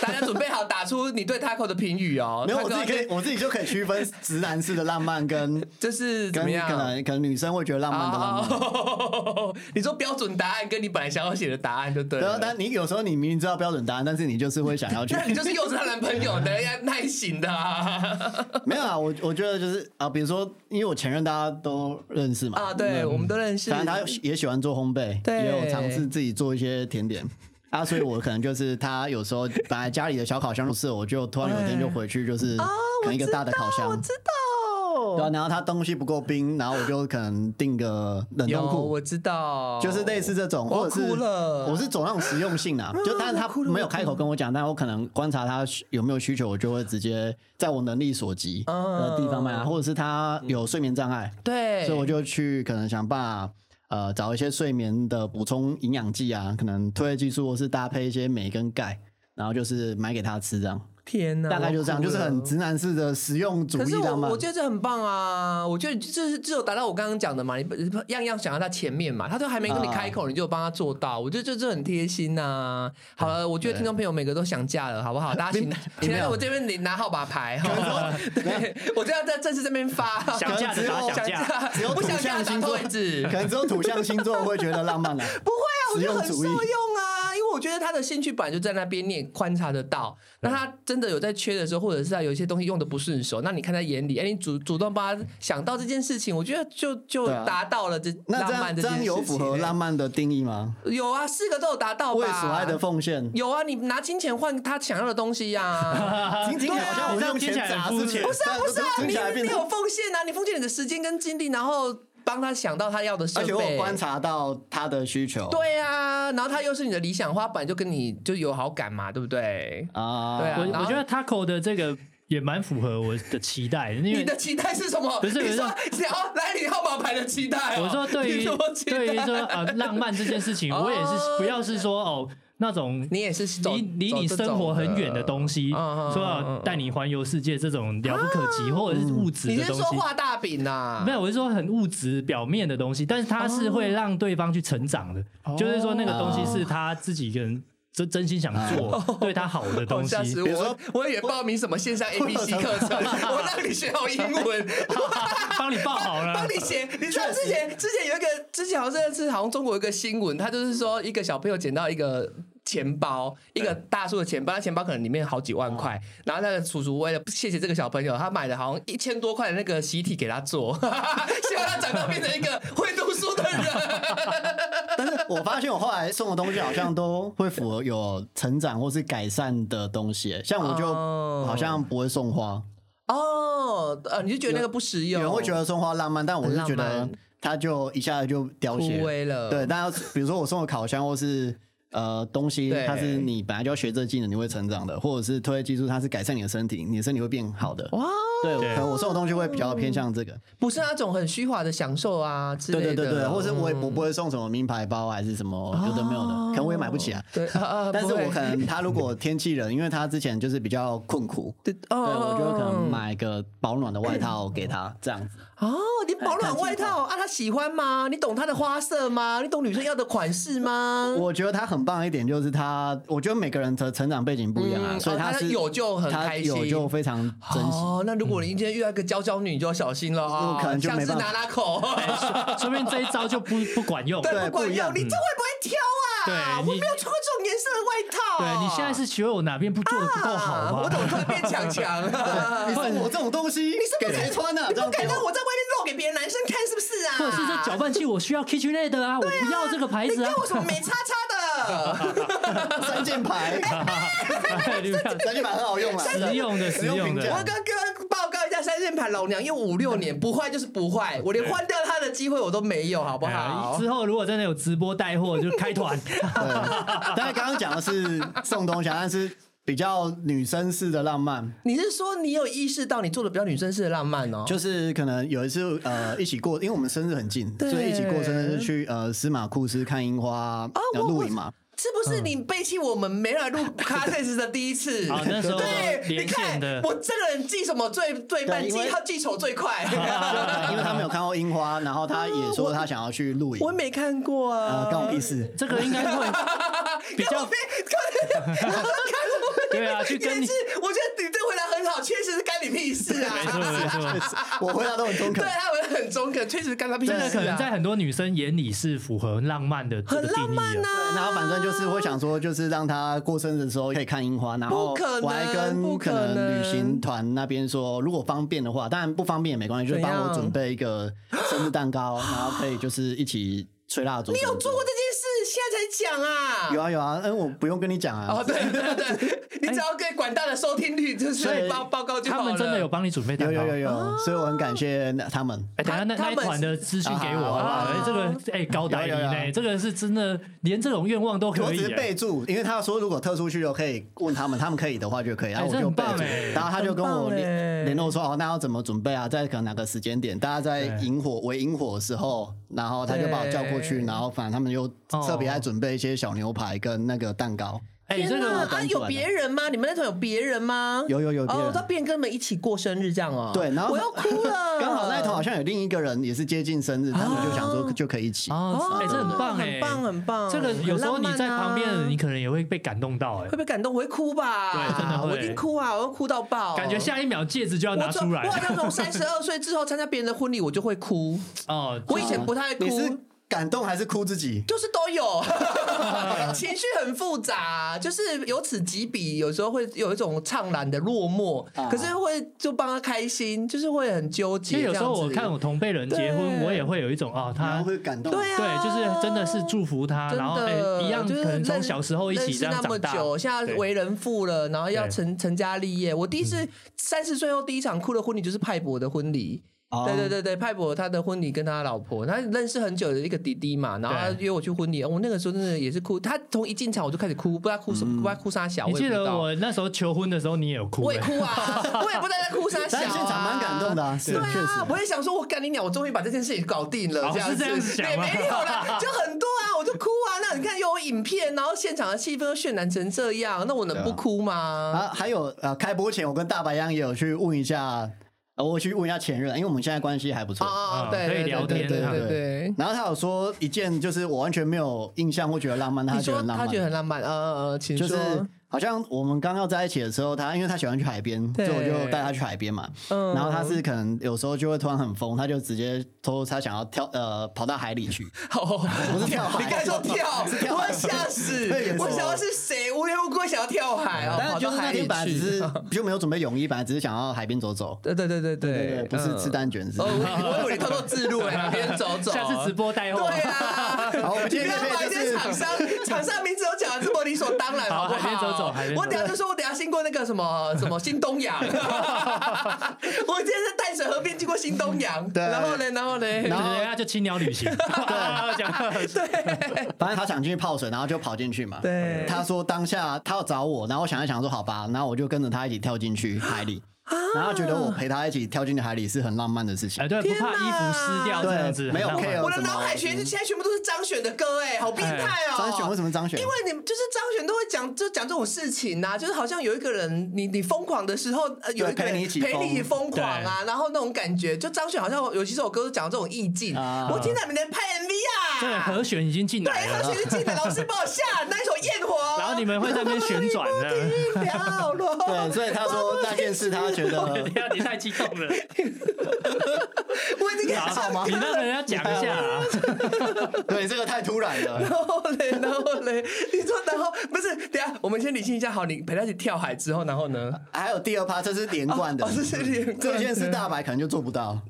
大家准备好打出你对 Taco 的评语哦。<laughs> 没有，我自己可以，我自己就可以区分直男式的浪漫跟这是怎么样？可能可能女生会觉得浪漫的浪漫。哦，<laughs> 你说标准答案跟你本来想要写的答案就对了。但你有时候你明明知道标准答案，但是你就是会想要去那。<laughs> 你就是幼稚她男朋友的要耐心的、啊。没有啊，我我觉得就是啊，比如说，因为我前任大家都认识嘛，啊，对，我们都认识。反正他也喜欢做烘焙，对也有尝试自己做一些甜点。<laughs> 啊，所以我可能就是他有时候本来家里的小烤箱不是，我就突然有一天就回去，就是可能一个大的烤箱，我知道，对啊，然后他东西不够冰，然后我就可能订个冷有冻库，我知道，就是类似这种，我或者是哭了。我是走那种实用性啊，就但是他没有开口跟我讲，但我可能观察他有没有需求，我就会直接在我能力所及的地方买啊，或者是他有睡眠障碍，对，所以我就去可能想办法。呃，找一些睡眠的补充营养剂啊，可能褪黑激素，或是搭配一些镁跟钙，然后就是买给他吃，这样。天哪，大概就这样，就是很直男式的实用主可是我义浪漫我。觉得这很棒啊！我觉得这是只有达到我刚刚讲的嘛，你样样想要他前面嘛，他都还没跟你开口，你就帮他做到，我觉得这这很贴心呐、好了，我觉得听众朋友每个都想嫁了，好不好？<laughs> 大家请，<laughs> 请来我这边你拿号码牌，哈对，<laughs> 我就要在正式这边发，想嫁的打想想嫁，只有土不想嫁星座位置可。能只有土象星座会觉得浪漫啊。不会啊，我觉得很受用啊，因为我觉得他的兴趣本来就在那边，你也观察得到。那他真的有在缺的时候，或者是他有一些东西用的不顺手，那你看在眼里，哎，你主主动帮他想到这件事情，我觉得就就达到了这浪漫这样有符合浪漫的定义吗？有啊，四个都有达到。为所爱的奉献有啊，你拿金钱换他想要的东西呀。<laughs> 金钱好像我用钱砸不是不是啊，不是啊，你你有奉献啊，你奉献你的时间跟精力，然后。帮他想到他要的设备，而且我观察到他的需求。对呀，然后他又是你的理想化，本来就跟你就有好感嘛，对不对？啊，对啊。我我觉得 Taco 的这个也蛮符合我的期待。因你的期待是什么？不是，你说要来你号码牌的期待。我说对于对于说呃浪漫这件事情，我也是不要是说哦。那种你也是离离你生活很远的东西，说要带你环游世界这种遥不可及，或者是物质的东西。你是说画大饼呐？没有，我是说很物质表面的东西，但是它是会让对方去成长的，就是说那个东西是他自己跟。真真心想做 <laughs> 对他好的东西，<laughs> 比如说我也报名什么线上 <laughs> A B C 课程，我让你学好英文，帮你报好了，帮你写。你知道之前之前有一个之前好像是好像中国有一个新闻，他就是说一个小朋友捡到一个钱包，一个大叔的钱包，他钱包可能里面好几万块，然后那个叔叔为了谢谢这个小朋友，他买了好像一千多块的那个习题给他做，<laughs> 希望他长大变成一个会读书的人。<laughs> 但是我发现我后来送的东西好像都会符合有成长或是改善的东西，像我就好像不会送花哦，呃，你就觉得那个不实用？有人会觉得送花浪漫，但我是觉得它就一下子就凋谢了。对，但比如说我送的烤箱或是。呃，东西它是你本来就要学这技能，你会成长的，或者是推技术，它是改善你的身体，你的身体会变好的。哇，对，可能我送的东西会比较偏向这个，不是那种很虚华的享受啊之类的。对对对对，或者我我不会送什么名牌包还是什么有的没有的，可能我也买不起啊。对 <laughs> <laughs> 但是我可能他如果天气冷，因为他之前就是比较困苦，对，对我就可能买个保暖的外套给他这样子。哦，你保暖外套啊，他喜欢吗？你懂他的花色吗？你懂女生要的款式吗？我觉得他很棒一点就是他，我觉得每个人的成长背景不一样啊，所以他是有就很开心，有就非常珍惜。哦，那如果你今天遇到一个娇娇女，你就要小心了啊，可能就没办法拿拉口，说明这一招就不不管用，对，不管用。你这会不会挑啊？对，我没有穿过这种颜色的外套。对你现在是觉得我哪边不做的不够好吗？我怎么突然变强强？你送我这种东西，<laughs> 你是给谁穿的？你不敢让我在或者是这搅拌器我需要 KitchenAid 啊，我不要这个牌子啊。你给我什么美叉叉的三件牌？三件牌很好用啊，实用的实用的。我刚刚报告一下，三件牌老娘用五六年，不坏就是不坏，我连换掉它的机会我都没有，好不好？之后如果真的有直播带货，就开团。但是刚刚讲的是送东西，但是比较女生式的浪漫。你是说你有意识到你做的比较女生式的浪漫哦？就是可能有一次呃一起过，因为我们生日很近，所以一起过生日去呃司马库斯看樱花露营嘛。是不是你背弃我们没来录卡特斯的第一次？<laughs> 啊，那时候对，你看我这个人记什么最最慢，记他记仇最快。<laughs> 因为他没有看过樱花，然后他也说他想要去露营。我没看过啊，关我屁事。这个应该会 <laughs> 比较。对啊，去跟你。我觉得你这回答很好，确实是干你屁事啊！没错没错，我回答都很中肯。对他回答很中肯，确实干他屁事。这个可能在很多女生眼里是符合浪漫的这个定义啊。然后反正就是会想说，就是让他过生日的时候可以看樱花。然后我还跟可能旅行团那边说，如果方便的话，当然不方便也没关系，就帮我准备一个生日蛋糕，然后可以就是一起吹蜡烛。你有做过这件事？现在才讲啊！有啊有啊，嗯，我不用跟你讲啊。哦，对对 <laughs> 对，你只要给广大的收听率就是报报告就好了。他们真的有帮你准备蛋糕，有有有，所以我很感谢他们。哎，等下那那一款的资讯给我。好不好？哎，这个哎高达呢，这个是真的，连这种愿望都可以我只是备注，因为他说如果特出去就可以问他们，他们可以的话就可以，然后我就备注，然后他就跟我联联络说哦，那要怎么准备啊？在可能哪个时间点，大家在萤火为萤火的时候，然后他就把我叫过去，然后反正他们又特别爱准备一些。小牛排跟那个蛋糕。哎，这个啊，有别人吗？你们那团有别人吗？有有有哦，他变跟们一起过生日这样哦。对，然后我要哭了。<laughs> 刚好那一团好像有另一个人也是接近生日，他们就想说就可以一起。哦，哎，这很棒哎，很棒很棒。这个有时候你在旁边，你可能也会被感动到哎，会被感动，我会哭吧？对，真的会，我一定哭啊，我要哭到爆。感觉下一秒戒指就要拿出来。哇，那种三十二岁之后参加别人的婚礼，我就会哭。<laughs> 哦，我以前不太哭。感动还是哭自己？就是都有，<laughs> 情绪很复杂，就是由此及彼，有时候会有一种怅然的落寞，啊可是会就帮他开心，就是会很纠结。其实有时候我看我同辈人结婚，我也会有一种啊，然他后会感动。对啊，对，就是真的是祝福他，真然后一样就是可能从小时候一起这样长大。那么久，现在对为人父了，然后要成成家立业。我第一次三十岁后第一场哭的婚礼就是派博的婚礼。哦对对对对，派博他的婚礼跟他老婆，他认识很久的一个弟弟嘛，然后他对约我去婚礼，我那个时候真的也是哭，他从一进场我就开始哭，不知道哭什么，不知道哭啥小。你记得我那时候求婚的时候，你也有哭欸？我也哭啊，<laughs> 我也不知道在哭啥 <laughs> 小、现场蛮感动的啊，是对啊，。我也想说，我干你鸟，我终于把这件事情搞定了，哦这样子，是这样想对，吗没有啦，就很多啊，我就哭啊。那你看有影片，然后现场的气氛都渲染成这样，那我能不哭吗？啊，还有呃，开播前我跟大白杨也有去问一下，呃，我去问一下前任，因为我们现在关系还不错。可以对对对聊天对对对。然后他有说一件就是我完全没有印象或觉得浪漫，他觉得很浪漫，他觉得很浪漫，呃呃呃，请就是说。好像我们刚要在一起的时候，他因为他喜欢去海边，所以我就带他去海边嘛。嗯。然后他是可能有时候就会突然很疯，他就直接偷偷他想要跳呃跑到海里去，<laughs> 哦，不是跳海你刚才说跳，是跳海。我吓死我想要是谁？无缘无故会想要跳海哦，但是就是那天本来只是 <laughs> 就没有准备泳衣，本来只是想要海边走走，对对对对对。不是吃蛋卷是。哦，我我以为你偷偷自录哎，海边走走，下次直播带货。对啊，好我们今你不天要把一些厂商厂商名字都讲的这么理所当然，好不海边走走海边我等下就说，我等下经过那个什么 <laughs> 什么新东阳，<laughs> 我今天在淡水河边经过新东阳，对。然后呢，然后呢，然后人家就青鸟旅行，<laughs> 对，讲反正他想进去泡水，然后就跑进去嘛。对。他说当下他要找我，然后我想一想说好吧，然后我就跟着他一起跳进去海里，然后觉得我陪他一起跳进海里是很浪漫的事情哎，。对，不怕衣服湿掉这样子，对没有我的脑海全现在全部都是张悬的歌，哎，好变态哦！张悬为什么张悬？因为你们就是张悬都会讲，就讲这种事情呐、就是好像有一个人，你你疯狂的时候，呃，有一个人陪你一起陪你一起疯疯狂啊，然后那种感觉，就张悬好像有几首歌都讲这种意境。啊我听到，你们在拍 MV 对，啊？和弦已经进，来了，和弦是进来，老师帮我下那一首《焰火》，然后你们会在那边旋转的。对，所以他说那件事他觉得等一下你太激动了，我已经给他唱你让人家讲一下啊。<laughs> 对这个太突然了。然后嘞，然后嘞，你说然后不是？等下我们先理清一下，好，你陪他一起跳海之后，然后呢？还有第二趴，这是连贯的哦，这是连贯的这件事大白可能就做不到。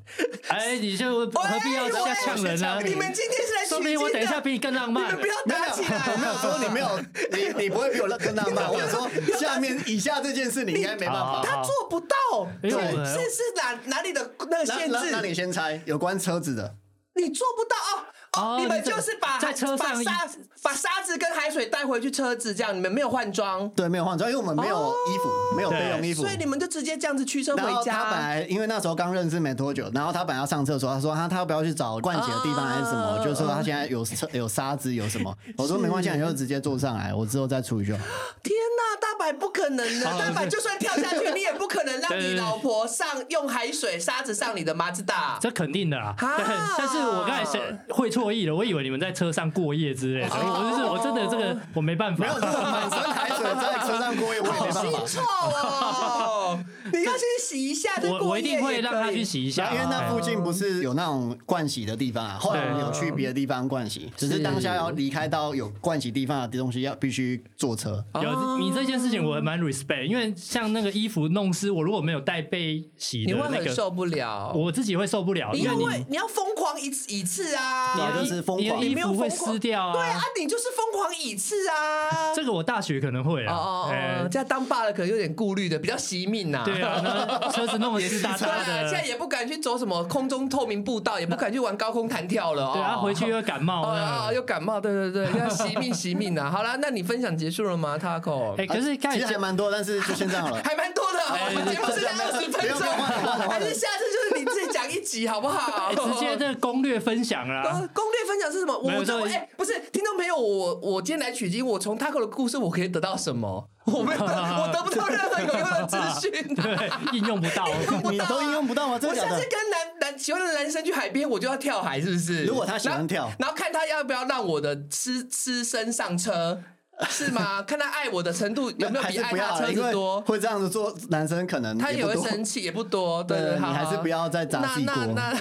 哎，你就何必要这样呛人呢？你们今天是来说取经的，不定我等一下比你更浪漫。不要打起来。我没有说你没有，你你不会比我更浪漫。我想说下面以下这件事你应该没办法。他做不到，对是是是哪哪里的那个限制？那那你先猜有关车子的。你做不到哦哦哦！你们就是把在车上把沙把沙子跟海水带回去车子，这样你们没有换装，对，没有换装，因为我们没有衣服，没有备用衣服所。以你们就直接这样子驱车回然后他本。来因为那时候刚认识没多久，然后他本来要上厕所，他说他他要不要去找灌洗的地方还是什么，哦就是说他现在有车有沙子有什么，我说没关系，你就直接坐上来，我之后再处理就好。<laughs> 天哪，大白不可能的，<laughs> 哦大白就算跳下去，<laughs> 你也不可能让你老婆上用海水沙子上你的马自达。这肯定的啦，啊对，但是我刚才是会错意了，我以为你们在车上过夜之类的，我就是我真的这个我没办法没有，满身海水在车上过夜，我也好没办法。腥臭哦！你要先洗一下，再我我一定会让他去洗一下，因为那哎附近不是有那种盥洗的地方啊，后来我们有去别的地方盥洗，只是当下要离开到有盥洗地方的东西，要必须坐车。有你这件事情我蛮 respect，因为像那个衣服弄湿，我如果没有带被洗你会很受不了。我自己会受不了，你要因为会你要疯狂一次一次啊！你要就是疯狂你没有服会湿掉对啊，你就是疯狂一次啊！这个我大学可能会哦啊，哦哎哦，这样当爸的可能有点顾虑的，比较惜命呐。对啊，那 <laughs> 车子弄得湿哒对啊，哒的，现在也不敢去走什么空中透明步道，也不敢去玩高空弹跳了。对啊，哦回去又感冒哦呢哦，。又感冒，对对对，要惜命惜命啊！好啦，那你分享结束了吗，Taco？哎，可是刚才其实还蛮多，但是就先这样好了。<laughs> 还蛮多的，哎我们节目是在二十分钟，还是下次就是集好不好？直接这攻略分享啦。呃攻略分享是什么？我没有这这哎、不是听众朋友，我我今天来取经，我从 Taco 的故事我可以得到什么？<laughs> 我没有，我得不到任何有用的资讯、<laughs> 对，应用不到。你都应用不到吗？真的假的我下次？跟男男喜欢的男生去海边，我就要跳海，是不是？如果他喜欢跳然后，然后看他要不要让我的吃吃身上车，<laughs> 是吗？看他爱我的程度有没有比爱他车子多？会这样子做，男生可能他也会 <laughs> 生气，也不多。对对，你好还是不要再砸自己锅那 <laughs> 那那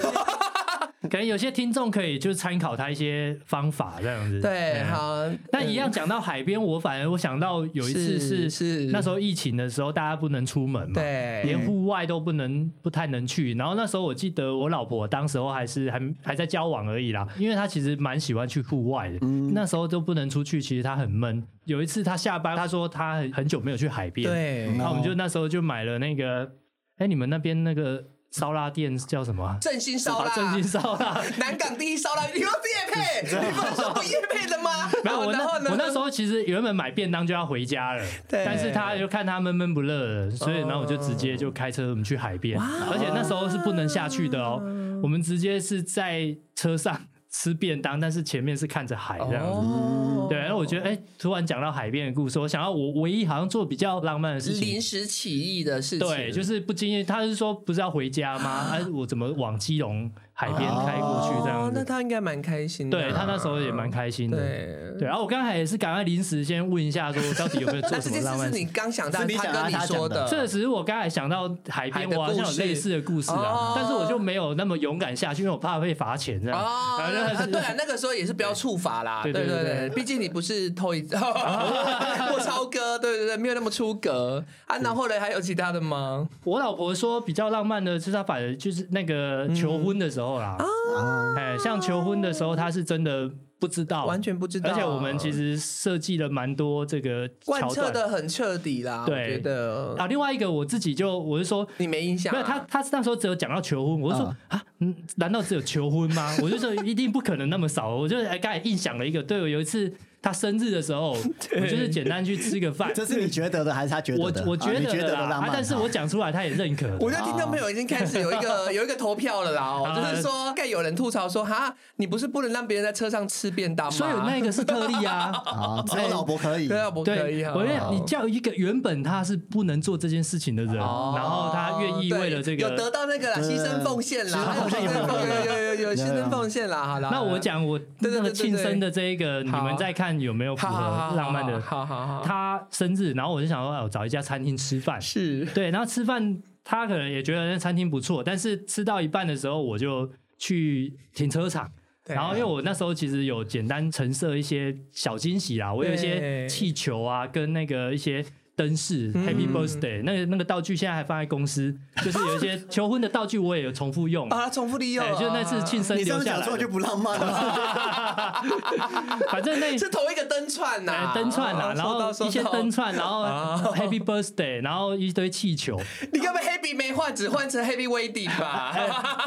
可能有些听众可以就是参考他一些方法这样子。对，嗯好。那一样讲到海边，我反而我想到有一次是是是那时候疫情的时候，大家不能出门嘛，对连户外都不能不太能去。然后那时候我记得我老婆当时候还是还还在交往而已啦，因为她其实蛮喜欢去户外的，那时候都不能出去，其实她很闷。有一次她下班，她说她很很久没有去海边，对，然后我们就那时候就买了那个，哎，你们那边那个烧腊店叫什么啊？振兴烧腊，振兴烧腊。<laughs> 南港第一烧腊，你又是叶配，<laughs> 你不是说不叶配的吗？没有，我那然后呢？我那时候其实原本买便当就要回家了，对。但是他就看他闷闷不乐的，所以然后我就直接就开车我们去海边，而且那时候是不能下去的哦，我们直接是在车上吃便当，但是前面是看着海这样子。哦对，然后我觉得，哎、突然讲到海边的故事，我想到我唯一好像做比较浪漫的事情临，时起意的事情，对，就是不经意，他是说不是要回家吗？哎、<laughs> 我怎么往基隆海边开过去这样哦那？他应该蛮开心的啊。对他那时候也蛮开心的。对。对，然后我刚才也是赶快临时先问一下，说到底有没有做那什这件事是你么浪漫事？刚想到，是你他跟你说的，这只是我刚才想到海边，我好像有类似的故事哦啊，但是我就没有那么勇敢下去，因为我怕被罚钱这样。哦，<laughs> 对啊，那个时候也是不要处罚啦，对对对对对对，毕竟你不是偷一 <laughs> <laughs> 或超哥，对对对，没有那么出格啊。那后来还有其他的吗？我老婆说比较浪漫的是，她反而就是那个求婚的时候啦。啊，哎，像求婚的时候，他是真的不知道，完全不知道，而且我们其实设计了蛮多这个贯彻的很彻底啦，我对觉得啊。另外一个我自己就我是说，你没印象啊，没有他，他那时候只有讲到求婚，我就说啊，嗯，难道只有求婚吗？我就说一定不可能那么少。我就哎，刚才硬想了一个，对我有一次他生日的时候，我就是简单去吃个饭。这是你觉得的还是他觉得我的？我觉得啊觉得的啦，的浪漫，啊但是我讲出来他也认可。我觉得听众朋友已经开始有一个 <laughs> 有一个投票了啦，就是说，该有人吐槽说，哈，你不是不能让别人在车上吃便当吗？所以那个是特例啊。啊，<laughs> 只有老婆可以对，老婆可以。我觉得你叫一个原本他是不能做这件事情的人，哦然后他愿意为了这个有得。到那个啦，牺牲奉献啦，<laughs> 有有有有牺牲奉献啦，好啦。那我讲我那个庆生的这一个，你们在看有没有符合浪漫的？<laughs> 好好好，他生日，然后我就想说，哎，我找一家餐厅吃饭。是对，然后吃饭，他可能也觉得那餐厅不错，但是吃到一半的时候，我就去停车场。对然后，因为我那时候其实有简单陈设一些小惊喜啦，我有一些气球啊，跟那个一些灯饰、Happy Birthday 那个那个道具，现在还放在公司，就是有一些 <laughs> 求婚的道具，我也有重复用。啊，重复利用就那次庆生留下来就，不浪漫了。<laughs> 反正那 <laughs> 是同一个灯串呐哎，灯串啊，哦然后一些灯串，然后 Happy Birthday，然然后一堆气球你该不会 Happy 没换，只换成 Happy Wedding 吧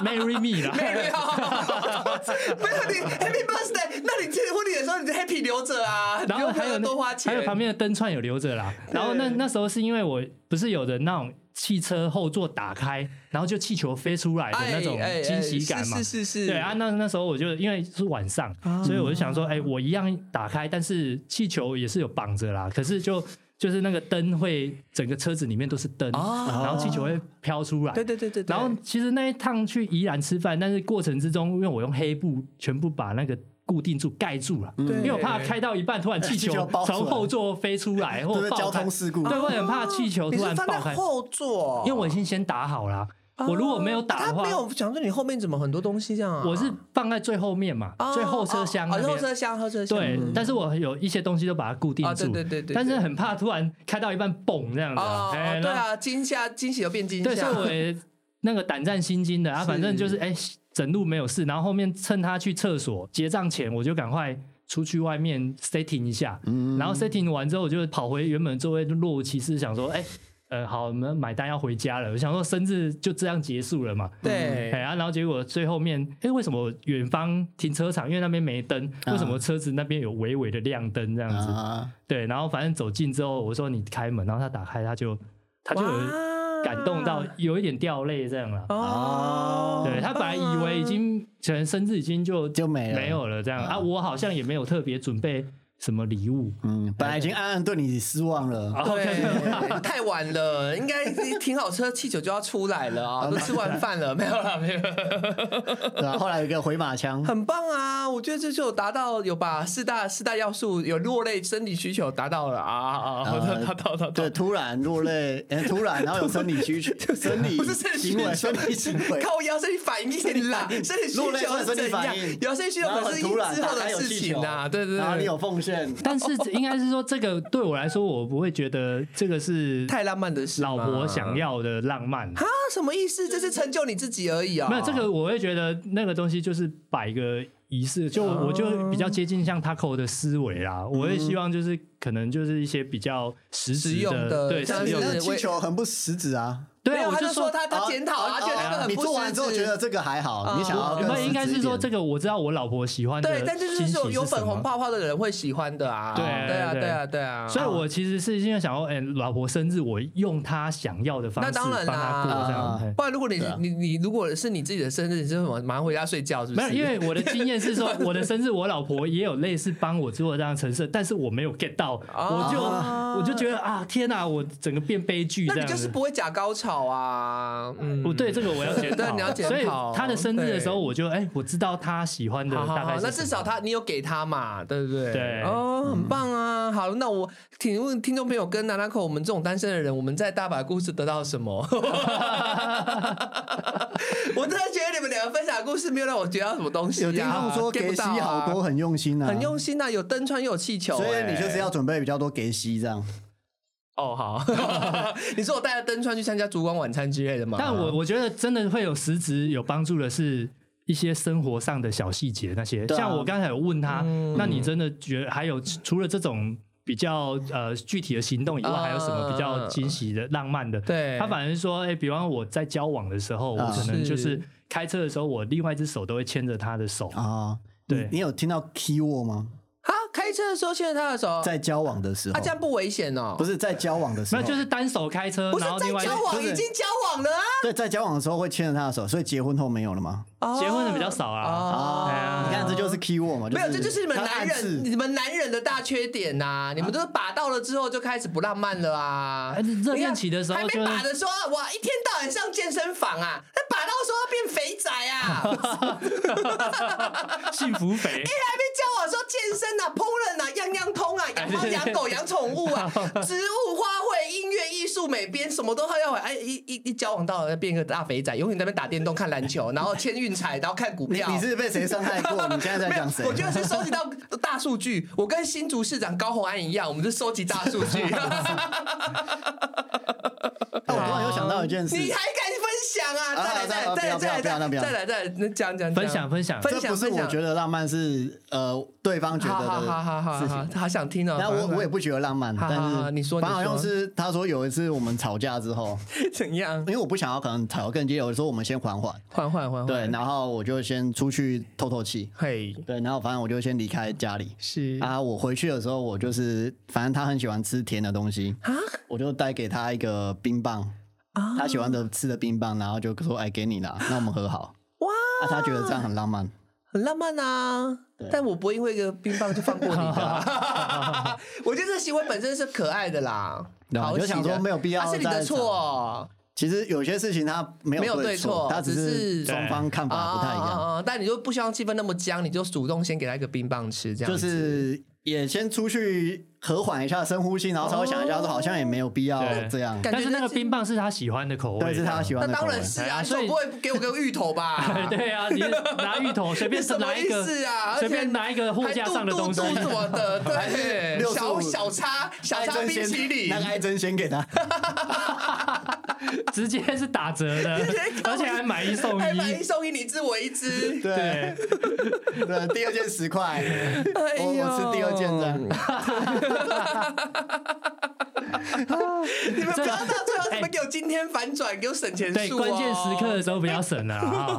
？，Marry Me 啦。没有，没有你 Happy Birthday，那你结婚礼的时候，你就 Happy 留着啊，然后还有多花钱，还有旁边的灯串有留着啦。然后那那时候是因为我不是有的那种汽车后座打开，然后就气球飞出来的那种惊喜感嘛。是是是是，对啊，那那时候我就因为是晚上，所以我就想说，哎、我一样打开，但是气球也是有绑着啦。可是就就是那个灯会整个车子里面都是灯，哦然后气球会飘出来。对对对对，对然后其实那一趟去宜兰吃饭，但是过程之中，因为我用黑布全部把那个固定住盖住了，因为我怕开到一半突然气气球 <laughs> 从后座飞出来，或爆开。通事故。对，我很怕气球突是放在然爆开，后座，因为我已经先打好了。我如果没有打的话他没，有想说你后面怎么很多东西这样啊？我是放在最后面嘛，哦最后车厢后。车厢后车厢。对，但是我有一些东西都把它固定啊，住，对对对对，但是很怕突然开到一半蹦这样子对，啊，惊吓惊喜又变惊吓，对，所以我那个胆战心惊的啊，反正就是哎，整路没有事，然后后面趁他去厕所结账前，我就赶快出去外面 setting 一下，然后 setting 完之后，我就跑回原本的座位，若无其事想说，哎。呃，好，我们买单要回家了。我想说生日就这样结束了嘛，对哎、啊，然后结果最后面，哎、为什么远方停车场因为那边没灯，啊为什么车子那边有微微的亮灯这样子？啊，对，然后反正走近之后，我说你开门，然后他打开，他就他就感动到有一点掉泪这样了。哦，对他本来以为已经可能生日已经就就没了。没有了这样。啊，我好像也没有特别准备什么礼物。嗯，本来已经暗暗对你失望了，对，<laughs> 太晚了，应该停好车，气球就要出来了啊！<laughs> 都吃完饭了，<laughs> 没有了，没有。对啊，后来有一个回马枪，很棒啊！我觉得这就达到有把四大四大要素有落泪生理需求达到了啊啊！达到达到对，突然落泪，哎，突然，然后有生理需求，生理不是生理行为，生理行为，靠腰生理反应啦，生理需求是怎样？有生理需求可是之后的事情啊，对对对，然后你有奉献，但是应该是说这个对我来说，我不会觉得这个是太浪漫的事，老婆想要的浪漫啊？什么意思？这是成就你自己而已啊！没有这个，我会觉得那个东西就是摆个。仪式就我就比较接近像 Taco 的思维啦，我会希望就是可能就是一些比较实质的，对，实用的气球很不实质啊。对啊，我就说他他检讨啊，觉得那个很你做完之后觉得这个还好，你想要那应该是说这个我知道我老婆喜欢的，对，但就是说有粉红泡泡的人会喜欢的啊，对对啊对啊对。啊，所以我其实是因为想要，哎，老婆生日我用她想要的方式，那当然啦，不然如果你你你如果是你自己的生日，你就马上回家睡觉，是不是？没有，因为我的经验是说，我的生日我老婆也有类似帮我做这样成色，但是我没有 get 到，我就我就觉得啊，天哪，我整个变悲剧，那你就是不会假高潮啊。嗯，不对，这个我要检讨。<laughs> 你要检讨。所以他的生日的时候，我就哎，我知道他喜欢的大概。那至少他你有给他嘛，对不对？对。哦，很棒啊！好，那我请问听众朋友跟娜娜口，我们这种单身的人，我们在大把故事得到什么？<laughs> 我真的觉得你们两个分享的故事没有让我觉到什么东西。有听众说给西好多很用心啊，很用心啊，有登川又有气球，所以你就是要准备比较多给西这样。哦，好，<laughs> 你说我带着灯川去参加烛光晚餐之类的吗？但我我觉得真的会有实质有帮助的是一些生活上的小细节，那些像我刚才有问他，那你真的觉得还有除了这种比较呃具体的行动以外，还有什么比较惊喜的、浪漫的？对，他反而是说，哎，比方我在交往的时候，我可能就是开车的时候，我另外一只手都会牵着他的手啊。对，你有听到 key word 吗？开车的时候牵着他的手，在交往的时候，啊这样不危险哦。不是在交往的时候，那就是单手开车，不是在交往，已经交往了啊。对，在交往的时候会牵着他的手，所以结婚后没有了吗？结婚的比较少啊。啊，你看这就是 key word 嘛，没有，这就是你们男人，你们男人的大缺点呐。你们都是把到了之后就开始不浪漫了啊。热恋期的时候还没把的时候，哇，一天到晚上健身房啊，那把到时候变肥仔啊，<laughs> 幸福肥。一还没交往说健身啊，烹饪啊，样样通啊，养猫养狗养宠物啊，<laughs> 植物花卉音乐艺术美编什么都要会。哎，一一一交往到了变个大肥仔，永远在那边打电动看篮球，然后签运彩，然后看股票。你是被谁伤害过？你现在在讲谁？我觉得是收集到大数据。我跟新竹市长高虹安一样，我们是收集大数据。<laughs> 我突然又想到一件事，<laughs> 你还啊？再来，再来，再来，再来，再来，再来，讲讲分享分享分享。这不是我觉得浪漫，是呃对方觉得的事情。他想听哦。那我我也不觉得浪漫，但是你说，反好像是他说有一次我们吵架之后怎样？因为我不想要可能吵得更激烈，我说我们先缓缓，缓缓缓缓。对，然后我就先出去透透气。嘿，对，然后反正我就先离开家里。是啊，我回去的时候，我就是反正他很喜欢吃甜的东西啊，我就带给他一个冰棒。他喜欢的吃的冰棒，然后就说：“哎，给你啦，那我们和好。”哇！那他觉得这样很浪漫，很浪漫啊！但我不会因为一个冰棒就放过你的。<laughs> <laughs> 我觉得这行为本身是可爱的啦。我就想说没有必要，是你的错。其实有些事情他没有对错，他只是双方看法不太一样。但你就不希望气氛那么僵，你就主动先给他一个冰棒吃，这样就是。也先出去和缓一下，深呼吸，然后稍微想一下，说好像也没有必要这样。但是那个冰棒是他喜欢的口味，是他喜欢的。那当然是啊，所以不会给我个芋头吧？<laughs> 对啊，你拿芋头随便 <laughs> 拿一个，随便拿一个货架上的东西什么的，<laughs> 对，小小叉小叉冰淇淋，那个爱珍先给他，直接是打折的，而且还买一送一，买一送一，你只我一只，对，对，第二件十块，我我吃第二。见证，<laughs> 你们不要到最后怎么给我今天反转，给我省钱对，术关键时刻哦，的时候不要省了啊！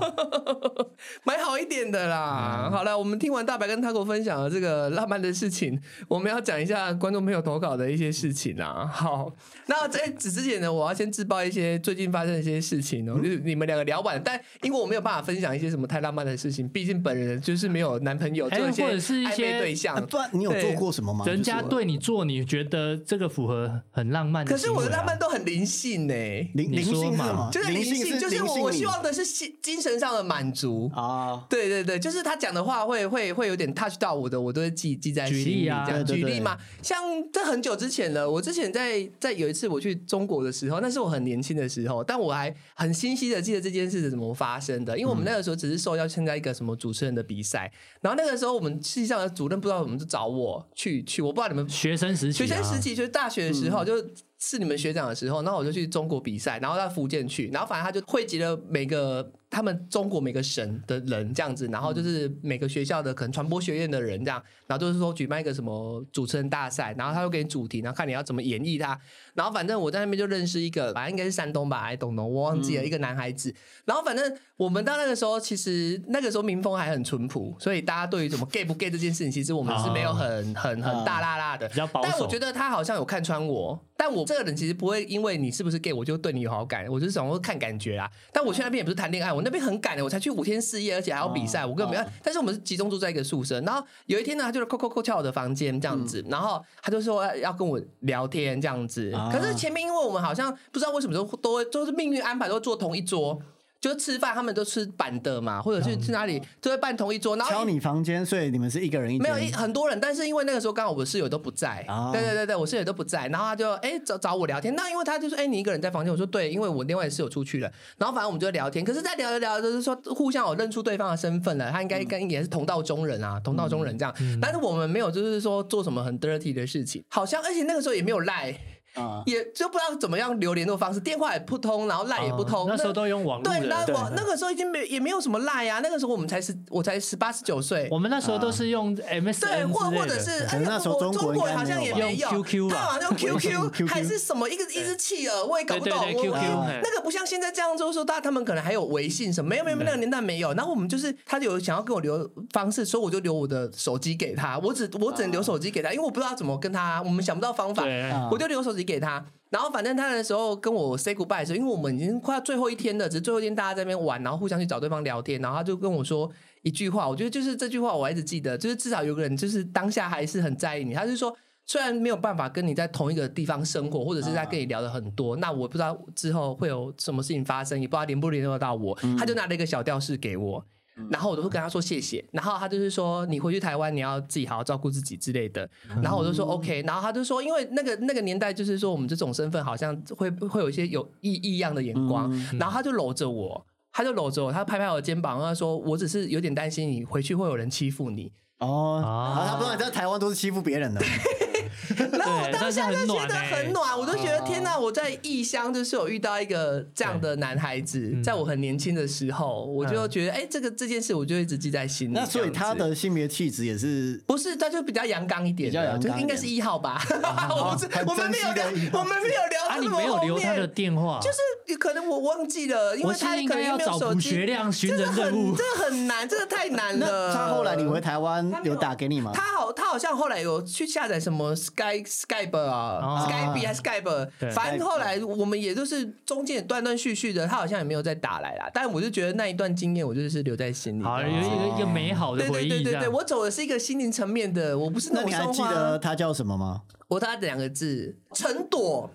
<laughs> 买好一点的啦。好了，我们听完大白跟 Taco 分享的这个浪漫的事情，我们要讲一下观众朋友投稿的一些事情啊。好，那在此之前呢，我要先自曝一些最近发生的一些事情哦，就是你们两个聊完，但因为我没有办法分享一些什么太浪漫的事情，毕竟本人就是没有男朋友，或者是一暧昧些对象啊。不然你有做过什么吗？人家就是对你做，你觉得这个符合很浪漫的可是我的浪漫都很灵性呢、灵灵性嘛？就是灵性，就是我我希望的是心精神上的满足。啊，对对对，就是他讲的话会会会有点 touch 到我的，我都会记记在心里。举例啊。这样。对对对。举例嘛，像在很久之前了，我之前在在有一次我去中国的时候，那是我很年轻的时候，但我还很清晰的记得这件事是怎么发生的，因为我们那个时候只是受邀参加一个什么主持人的比赛，然后那个时候我们实际上的主任不知道怎么就找我去去，我不知道你们学生时期、啊，学生时期就是大学的时候，就是你们学长的时候，然后我就去中国比赛，然后到福建去，然后反正他就汇集了每个他们中国每个省的人这样子，然后就是每个学校的可能传播学院的人这样，然后就是说举办一个什么主持人大赛，然后他会给你主题，然后看你要怎么演绎它，然后反正我在那边就认识一个，反正应该是山东吧，还懂懂，我忘记了、一个男孩子，然后反正我们到那个时候，其实那个时候民风还很淳朴，所以大家对于怎么 gay 不 gay 这件事情，其实我们是没有很很很大拉拉的，比较保守。但我觉得他好像有看穿我，但我这个人其实不会因为你是不是 gay 我就对你有好感，我就是想说看感觉啊。但我去那边也不是谈恋爱，我那边很赶的，我才去五天四夜，而且还要比赛，我根本没有。但是我们是集中住在一个宿舍，然后有一天呢，他就是扣扣扣敲我的房间这样子，然后他就说要跟我聊天这样子。啊可是前面因为我们好像不知道为什么都都会都是命运安排，都坐同一桌。就是吃饭，他们都吃板的嘛，或者是去哪里就会办同一桌，然后敲你房间，所以你们是一个人一间。没有一很多人，但是因为那个时候刚好我的室友都不在，啊。对对对对，我室友都不在，然后他就哎、找找我聊天，那因为他就说哎、你一个人在房间，我说对，因为我另外的室友出去了，然后反正我们就聊天，可是，在聊着聊着就是说互相有认出对方的身份了，他应该跟也是同道中人啊，同道中人这样，但是我们没有就是说做什么很 dirty 的事情，好像而且那个时候也没有赖。啊，也就不知道怎么样留联络方式，电话也不通，然后赖也不通。哦那时候都用网络对，的那我对那个时候已经没也没有什么赖啊，那个时候我们才十，我才十八十九岁。我们那时候都是用，MSN 或之类的，或者是，可能那时候我中国好像也没有用 QQ 吧他好像用 QQ 还是什么一个一只企鹅，我也搞不懂。对对对 QQ 那个不像现在这样，就是说大他们可能还有微信什么，没有没有那个年代没有。然后我们就是他有想要跟我留方式，所以我就留我的手机给他，我只我只能留手机给他，因为我不知道怎么跟他，我们想不到方法。啊我就留手机给他。然后反正他那时候跟我 say goodbye 的时候，因为我们已经快要最后一天了，只是最后一天大家在那边玩，然后互相去找对方聊天，然后他就跟我说一句话，我觉得就是这句话我还一直记得，就是至少有个人就是当下还是很在意你，他是说。虽然没有办法跟你在同一个地方生活，或者是在跟你聊的很多，那我不知道之后会有什么事情发生，也不知道联不联络到我。他就拿了一个小吊饰给我，然后我都会跟他说谢谢，然后他就是说你回去台湾你要自己好好照顾自己之类的，然后我就说 OK，然后他就说因为那个那个年代就是说我们这种身份好像会会有一些有异异样的眼光，然后他就搂着我，他就搂着我，他拍拍我的肩膀，他说我只是有点担心你回去会有人欺负你，哦，他不知道你在台湾都是欺负别人的，<laughs> <laughs> 然后我当下就觉得很暖我就觉得天哪！我在异乡就是有遇到一个这样的男孩子，在我很年轻的时候，我就觉得哎，这个这件事我就一直记在心里。那所以他的性别气质也是不是，他就比较阳刚一点，比较阳刚应该是一号吧。<laughs> 我不是我们没有聊我们没有聊啊，你这么后没有留他的。电话，就是可能我忘记了，因我为他可能要没有手机找朴学。亮寻人任务这。个很难，这个太难了。他后来你回台湾有打给你吗？他好，他好像后来有去下载什么 Sky Skype 啊、哦 Skype 还是 Skype，对反正后来我们也就是中间也断断续续的，他好像也没有再打来啦。但我就觉得那一段经验，我就是留在心里。好，有一个一个美好的对回忆，对对对对，我走的是一个心灵层面的，我不是种那你还记得他叫什么吗？我他两个字，陈朵，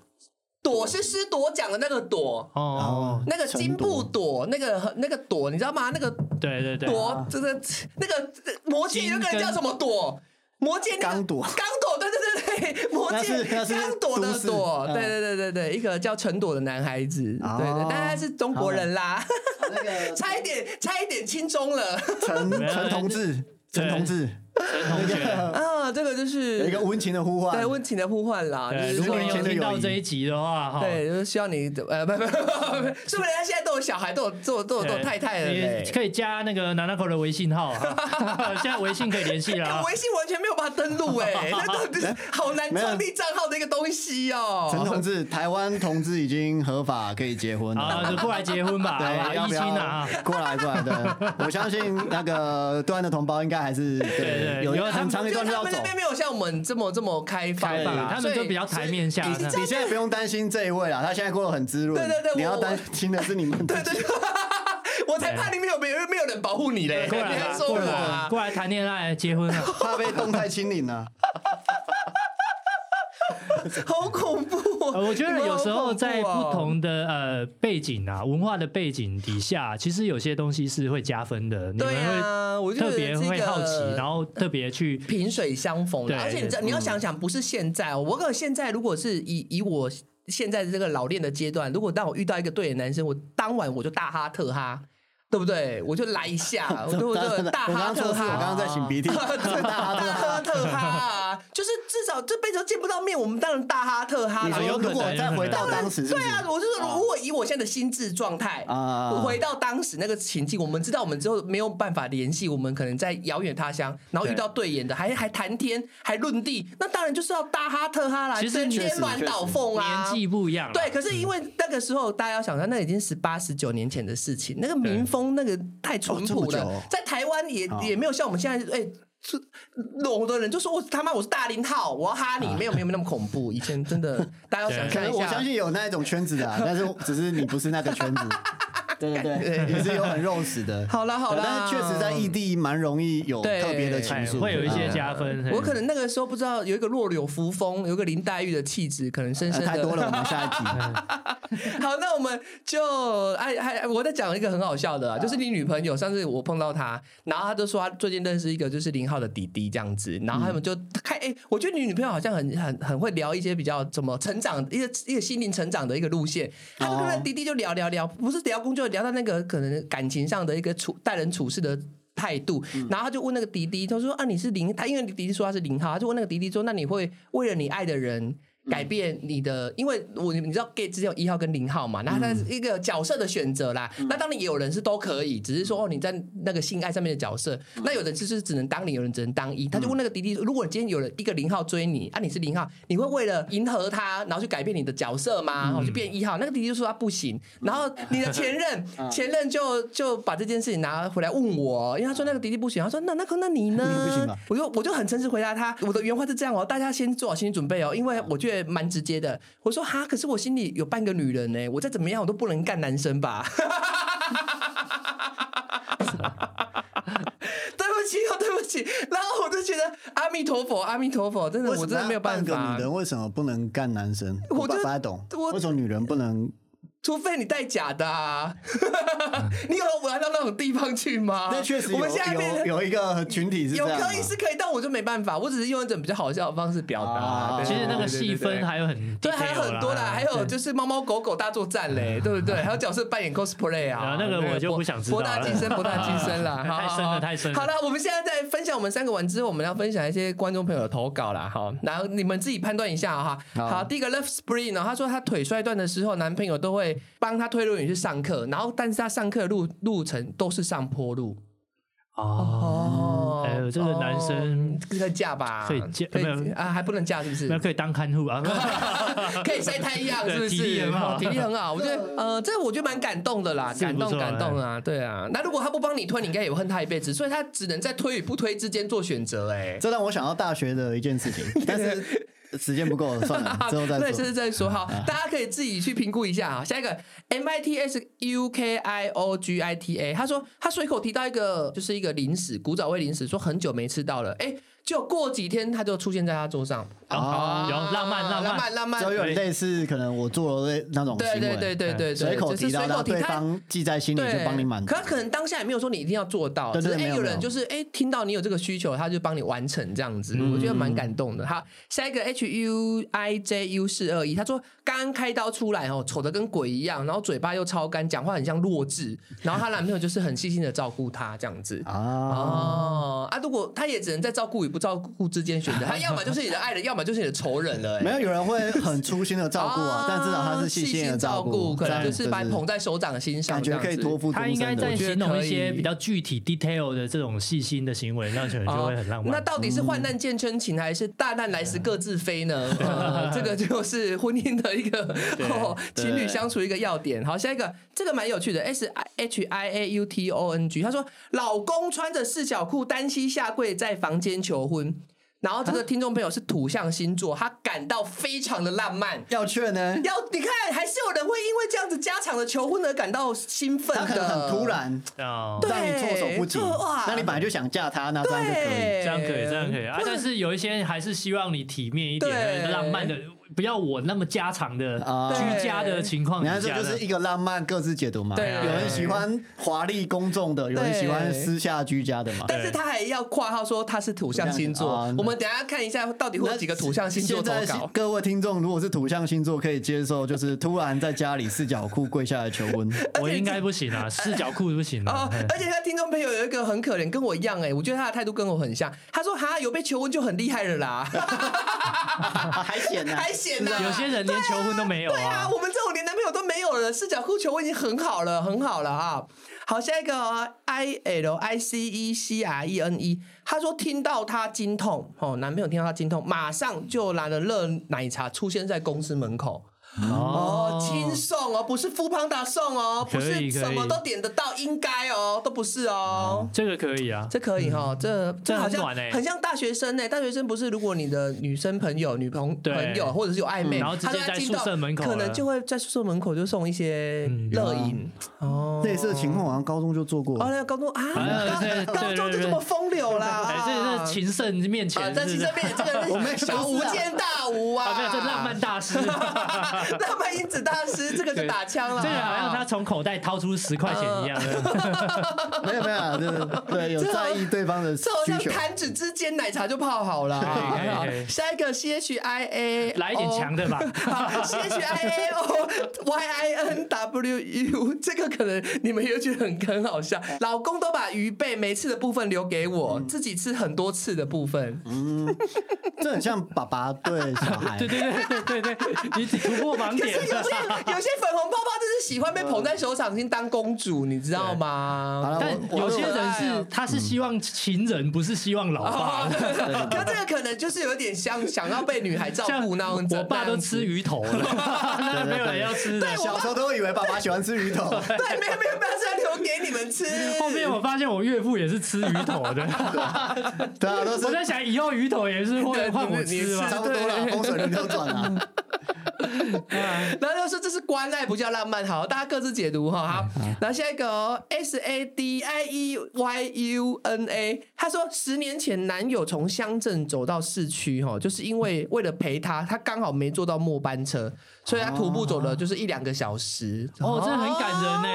朵是诗朵讲的那个朵。哦，那个金布朵，那个那个朵，你知道吗？那个对对对，朵，这个那个魔镜有个人叫什么朵？魔界那个刚朵刚朵，对对对对，<laughs> 魔那界刚朵的朵，嗯。对对对对对，一个叫陈朵的男孩子，对对哦，但他是中国人啦，<laughs> 那个差一点差一点轻中了。陈陈同志，陈同志，陈同学。<laughs> 啊，这个就是有一个温情的呼唤，对温情的呼唤啦，如果你有到这一集的话，哈，对，就是希望你呃，不不不不，<laughs> 是不是人家现在都有小孩，都有都有都有都有太太了嘞你？可以加那个 Nanako 的微信号，哈 <laughs> 现在微信可以联系了啊。微信完全没有办法登录哎，那到底是好难创立账号的一个东西哦。陈同志，台湾同志已经合法可以结婚了。啊，就过来结婚吧，好吧，对，要一不要心啊。过来过来的？我相信那个对岸的同胞应该还是对对有一有很长一就是段路要走他们那。边没有像我们这么这么开放他们就比较台面下所以那你现在不用担心这一位啦，他现在过得很滋润。对对对你要担心的是你们对对对，我才怕你没有没有没有人保护你嘞，过来过来我啊吧，？过来谈恋爱、结婚了。<laughs> 怕被动态清零啊。<laughs> 好恐怖哦！呃我觉得有时候在不同的呃背景啊、文化的背景底下，其实有些东西是会加分的。你们对啊，我会特别会好奇，然后特别去萍水相逢。而且你要想想，不是现在哦，我可现在如果是以以我现在的这个老练的阶段，如果当我遇到一个对的男生，我当晚我就大哈特哈。对不对？我就来一下，<laughs> 对不对？大我哈特刚刚说是我刚，刚在擤鼻涕，大哈特哈 <laughs> 啊，就是至少这辈子都见不到面，我们当然大哈特哈啦。你说有可能如果再回到当时，是是？对啊，我就说，如果以我现在的心智状态啊。我回到当时那个情境，我们知道我们之后没有办法联系，我们可能在遥远他乡，然后遇到对眼的，还还谈天，还论地，那当然就是要大哈特哈啦，其实天鸾倒凤啊，年纪不一样啊。对，可是因为那个时候大家要想到，那已经十八十九年前的事情，那个民风那个太淳朴了在台湾也哦。也没有像我们现在哎。是有的人就说我他妈我是大林套，我要哈你，没有没有那么恐怖。以前真的，大家要想看一下，我相信有那一种圈子的啊，但是只是你不是那个圈子。对对对，也是有很肉食的。<laughs> 好啦好啦。但是确实在异地蛮容易有特别的情哎愫，会有一些啊加分。我可能那个时候不知道有一个落柳扶风，有一个林黛玉的气质，可能深深的呃太多了，<laughs> 我们下一集。<laughs> 好，那我们就哎还我在讲一个很好笑的啊，就是你女朋友上次我碰到她，然后她就说她最近认识一个就是林浩的弟弟这样子，然后他们就开哎、我觉得你女朋友好像很很很会聊一些比较怎么成长一个一个心灵成长的一个路线，他就跟那弟弟就聊聊聊，不是聊工作，聊到那个可能感情上的一个处待人处事的。态度，然后他就问那个迪迪，他说：“啊，你是零，他因为迪迪说他是零号，他就问那个迪迪说：那你会为了你爱的人改变你的？因为我你知道 gay 之间有一号跟零号嘛，那它是一个角色的选择啦。那当然也有人是都可以，只是说哦你在那个性爱上面的角色，那有人就是只能当零，有人只能当一。他就问那个迪迪，如果你今天有了一个零号追你，啊你是零号，你会为了迎合他，然后去改变你的角色吗？然后就变一号？那个迪迪就说他不行。然后你的前任 <laughs> 前任就就把这件事情拿回来问我，因为他说那个迪迪不行，他说那那可那你呢？<laughs> 你不行吧我就我就很诚实回答他，我的原话是这样哦，大家先做好心理准备哦，因为我觉得蛮直接的。我说哈，可是我心里有半个女人呢，我再怎么样我都不能干男生吧。<laughs> 对不起哦，对不起。然后我就觉得阿弥陀佛，阿弥陀佛，真的我真的没有办半个法女。人为什么不能干男生？我我就不太懂，我为什么女人不能？除非你带假的、啊，<laughs> 你有玩到那种地方去吗？那确实我们现在有有一个群体是有可以是可以，但我就没办法，我只是用一种比较好笑的方式表达。其实那个细分还有很对，还有很多啦，还有就是猫猫狗狗大作战嘞，对不对？<laughs> 还有角色扮演 cosplay 啊。啊，那个我就不想知道博大精深，<laughs> 博大精深啦，好太深了太深了。好了，我们现在在分享我们三个完之后，我们要分享一些观众朋友的投稿啦，好，然后你们自己判断一下哈。好。好，第一个 Love Spring 呢，他说他腿摔断的时候，男朋友都会帮他推轮椅去上课，然后但是他上课的路路程都是上坡路。哦，哎呦，这个男生哦可以嫁吧？可以嫁没有啊，还不能嫁是不是那？可以当看护啊。<laughs> 可以晒太阳，是不是？对体力很好哦体力很好。我觉得，呃，这我觉得蛮感动的啦，感动感动啊，对啊。那如果他不帮你推，你应该也会恨他一辈子，所以他只能在推与不推之间做选择。哎，这让我想到大学的一件事情，但是时间不够，<laughs> 算了，之后再对，说这。是再说好，大家可以自己去评估一下啊。下一个 M I T S U K I O G I T A，他说他随口提到一个就是一个零食，古早味零食，说很久没吃到了。哎，就过几天他就出现在他桌上，啊有浪漫浪漫。浪漫就，有点类似，可能我做了类那种，对对对对对对，随口是提到，让对随口提他方记在心里，就帮你满足。可。他可能当下也没有说你一定要做到，对对只是哎有人就是哎听到你有这个需求，他就帮你完成这样子，嗯。我觉得蛮感动的。好，下一个 H U I J U 四二一，他说刚刚开刀出来哦，丑的跟鬼一样，然后嘴巴又超干，讲话很像弱智，然后她男朋友就是很细心的照顾她这样子。<laughs> 啊，哦啊！如果他也只能在照顾与不照顾之间选择，<laughs> 他要么就是你的爱人，要么就是你的仇人了、哎没有有人会很粗心的照顾啊，但至少他是细心的照顾，可能就是把你捧在手掌心上，感觉可以托付终他应该。在我觉得形容一些比较具体 detail 的这种细心的行为，那可能就会很浪漫。哦那到底是患难见真情，还是大难来时各自飞呢？呃 <laughs> 这个就是婚姻的一个 <laughs> 哦情侣相处一个要点。好，下一个这个蛮有趣的，S H I A U T O N G，他说老公穿着四角裤单膝下跪在房间求婚。然后这个听众朋友是土象星座，他感到非常的浪漫。要劝呢，要你看，还是有人会因为这样子家常的求婚而感到兴奋的，他可能很突然，让你措手不及哇。那你本来就想嫁他，那这样就可以。这样可以，这样可以啊。但是有一些还是希望你体面一对点，浪漫的，不要我那么家常的啊居家的情况你看，底下这就是一个浪漫各自解读嘛。对有人喜欢华丽公众的，有人喜欢私下居家的嘛。但是他还要括号说他是土象星座啊。我们等下看一下到底会有几个土象星座在稿。各位听众，如果是土象星座，可以接受，就是突然在家里四角裤跪下来求婚。<laughs> 我应该不行啊，<laughs> 四角裤不行哦啊。而且他听众朋友有一个很可怜，跟我一样哎、我觉得他的态度跟我很像。他说：“哈，有被求婚就很厉害了啦，<laughs> 还显呢，还险呐、有些人连求婚都没有对啊，啊。我们这种连男朋友都没有了，四角裤求婚已经很好了，很好了啊。好，下一个哦 I L I C E C R E N E，他说听到他经痛，哦，男朋友听到他经痛，马上就拿了热奶茶出现在公司门口。哦，轻送哦，不是富邦达送哦，不是什么都点得到，应该哦，都不是哦。这个可以啊。这可以哈，这这好像很像大学生呢。大学生不是，如果你的女生朋友、女朋朋友或者是有暧昧，嗯然后直接在宿舍门口可能就会在宿舍门口就送一些嗯热饮哦。类似的情况好像高中就做过。哦，那个高中啊，高中就这么风流啦。哎，这是情圣面啊，前，在情圣面前，这个小巫见大巫啊，<laughs> 啊，没有，这浪漫大师。<laughs> <laughs> 浪漫英子大师，这个就打枪了。这个好像他从口袋掏出十块钱一样 <laughs> 的。没有没有啊，就是对有在意对方的需这好像求。弹指之间奶茶就泡好了下一个 C H I A，来一点强的吧。C H I A O Y I N W U，这个可能你们也觉得很很好笑。老公都把鱼背没吃的部分留给我，自己吃很多次的部分。嗯这很像爸爸对小孩。<laughs> 对对对对对对，你突破盲点可是有些有些粉红泡泡就是喜欢被捧在手掌心当公主，你知道好吗？但有些人哦是他是希望情人，不是希望老爸。<laughs> 可这个可能就是有点像想要被女孩照像顾那样子。我爸都吃鱼头了，那 <laughs> 没有人要吃对。小时候都会以为爸爸喜欢吃鱼头。<laughs> 对，没有没有没有，是要留给你们吃。后面我发现我岳父也是吃鱼头的，对啊，都我在想以后鱼头也是会换我吃差吗？不多了，风水轮流转啊。<laughs> 然后就说这是关爱，不叫浪漫。好，大家各自解读哈。好，然后下一个哦 S A D I E Y U N A，他说十年前男友从乡镇走到市区哈，就是因为为了陪他，他刚好没坐到末班车，所以他徒步走了就是一两个小时。哦，这很感人呢。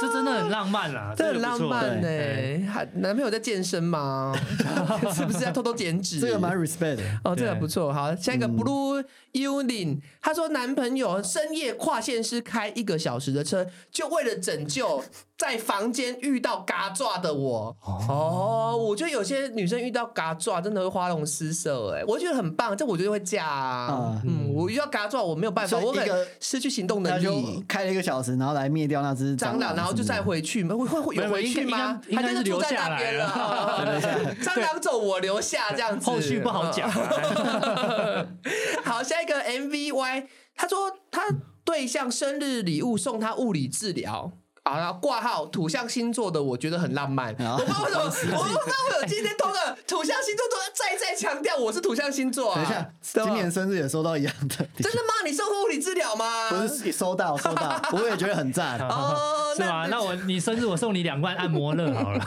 这真的很浪漫啊，这很浪漫呢、对还男朋友在健身吗？<laughs> 是不是在偷偷减脂？这个蛮 respect 的。哦，这个不错。好，下一个嗯 Blue Union，他说男朋友深夜跨县市开一个小时的车，就为了拯救在房间遇到嘎抓的我。哦，我觉得有些女生遇到嘎抓真的会花容失色，哎，我觉得很棒，这我觉得会嫁啊。嗯，我遇到嘎抓我没有办法，我可能所以一个失去行动能力。开了一个小时，然后来灭掉那只蟑螂，然后就再回去，会会会有回去吗？他就是住在应该是留下那边来了。<laughs> 蟑螂走，我留下这样子。后续不好讲啊。<laughs> 好，下一个 MVY，他说他对象生日礼物送他物理治疗。啊，然后挂号土象星座的，我觉得很浪漫。啊我不知道为什么，我不知道为什么 <laughs> 今天通个土象星座都再再强调我是土象星座啊。等一下，今年生日也收到一样的，真的吗？你送过物理治疗吗？不是收到收到，我 <laughs> 也觉得很赞。哦，是吗？那我你生日我送你两罐按摩乐好了，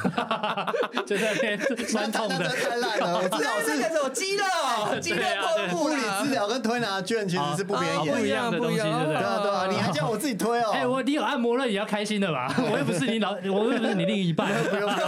<laughs> 就在那边酸痛的那那。太烂了，我知道那是个什么肌肉，肌热喷雾物理治疗跟推拿券其实是不便宜不一样的东西，对不对？对啊对啊，你还叫我自己推哦？哎，我你有按摩乐，也要开心的吧？我又不是你老，我又不是你另一半。不用不用，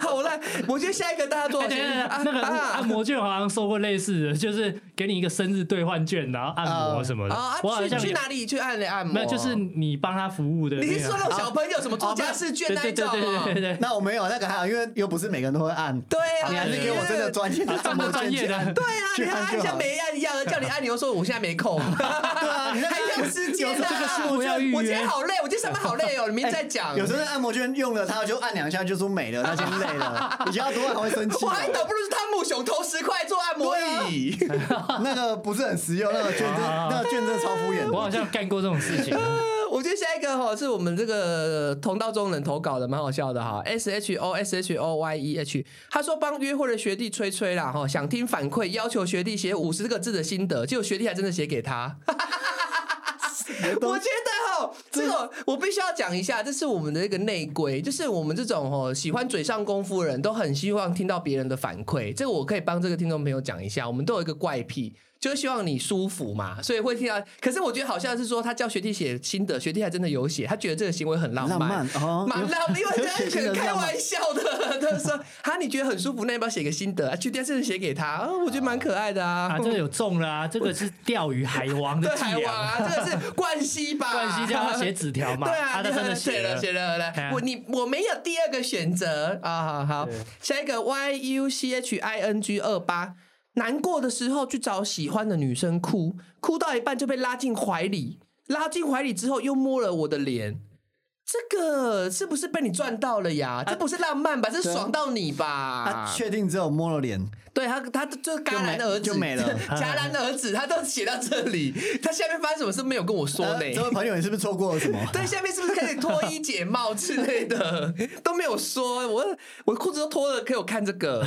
好了，我觉得下一个大家做那个按摩券好像收过类似的，就是给你一个生日兑换券，然后按摩什么的。啊，我好像去去哪里去按的按摩？没有，就是你帮他服务的那个。你是说那种小朋友什么做家事卷那一种对对对对哦？对对。那我没有那个还好，因为又不是每个人都会按。对啊，你还是给我真的专业的按摩专业的。对啊，你去还按像。没按一样，叫你按，你又说我现在没空，<laughs> 对啊你看还有时间这我要预约我今天好累，我今天上班好累哦，你明天再讲。有时候那按摩券用了，他就按两下就说没了，<laughs> 他先累了。以前要多按还会生气我还哦。倒不如是汤姆熊投十块做按摩椅。<laughs> 那个不是很实用，那个券真那个券真超敷衍。我好像干过这种事情。我觉得下一个哈是我们这个同道中人投稿的，蛮好笑的哈。S H O S H O Y E H，他说帮约会的学弟吹吹啦哈，想听反馈，要求学弟写五十个字的心得，结果学弟还真的写给他。<laughs> 我觉得哈，这个我必须要讲一下，这是我们的一个内规，就是我们这种哦喜欢嘴上功夫的人都很希望听到别人的反馈。这个我可以帮这个听众朋友讲一下，我们都有一个怪癖。就是希望你舒服嘛，所以会听到。可是我觉得好像是说，他叫学弟写心得，学弟还真的有写，他觉得这个行为很浪浪漫哦蛮浪漫，因为有他开玩笑的，他说哈你觉得很舒服，那要不要写个心得啊？学弟真的写给他，啊我觉得蛮可爱的啊。啊，这个有中了啊！这个是钓鱼海王的。<laughs> 海王啊，这个是冠希吧？冠希叫他写纸条嘛，<laughs> 对啊，他真的写写了写了，哎来，我你我没有第二个选择啊，好好，下一个 Y U C H I N G 二八，难过的时候去找喜欢的女生哭，哭到一半就被拉进怀里，拉进怀里之后又摸了我的脸。这个是不是被你赚到了呀？这不是浪漫吧？这是爽到你吧他？确定只有摸了脸，对他，他就是戛然而止，就没就没了 <laughs> 戛然而止，他都写到这里，他下面发生什么事没有跟我说呢？呃这位朋友，你是不是错过了什么？<laughs> 对，下面是不是开始脱衣解帽之类的 <laughs> 都没有说？我我裤子都脱了，给我看这个。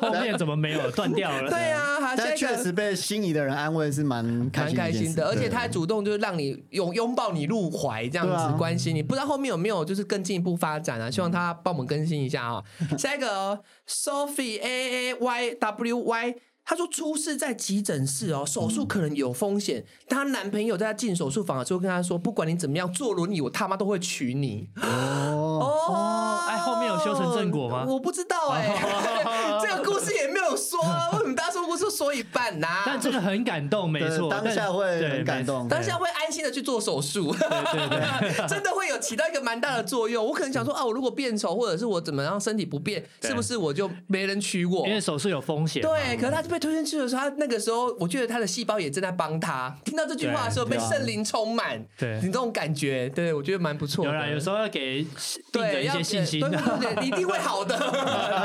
后面怎么没有断掉了？对啊，好，下但一个确实被心仪的人安慰是蛮开蛮开心的，而且他还主动就是让你拥拥抱你入怀这样子关心你，不知道后面有没有就是更进一步发展啊？希望他帮我们更新一下啊。下一个哦 Sophie A A Y W Y。她说出事在急诊室哦，手术可能有风险。她男朋友在她进手术房的时候跟她说：“不管你怎么样坐轮椅，我他妈都会娶你。”哦，哦，哎后面有修成正果吗我不知道哎、<laughs> 这个故事也没有说啊，为什么大家说故事说一半呐、但这个很感动，没错，对当下但会很感动没当下会安心的去做手术，对对对，<laughs> 真的会有起到一个蛮大的作用。我可能想说啊，我如果变丑，或者是我怎么样身体不变，是不是我就没人娶我因？为手术有风险嘛。对，可是他被推进去的时候，他那个时候，我觉得他的细胞也正在帮他。听到这句话的时候，被圣灵充满，对你这种感觉，对我觉得蛮不错的。有啦，有时候要给病对人一要些信心对对对对，你一定会好的。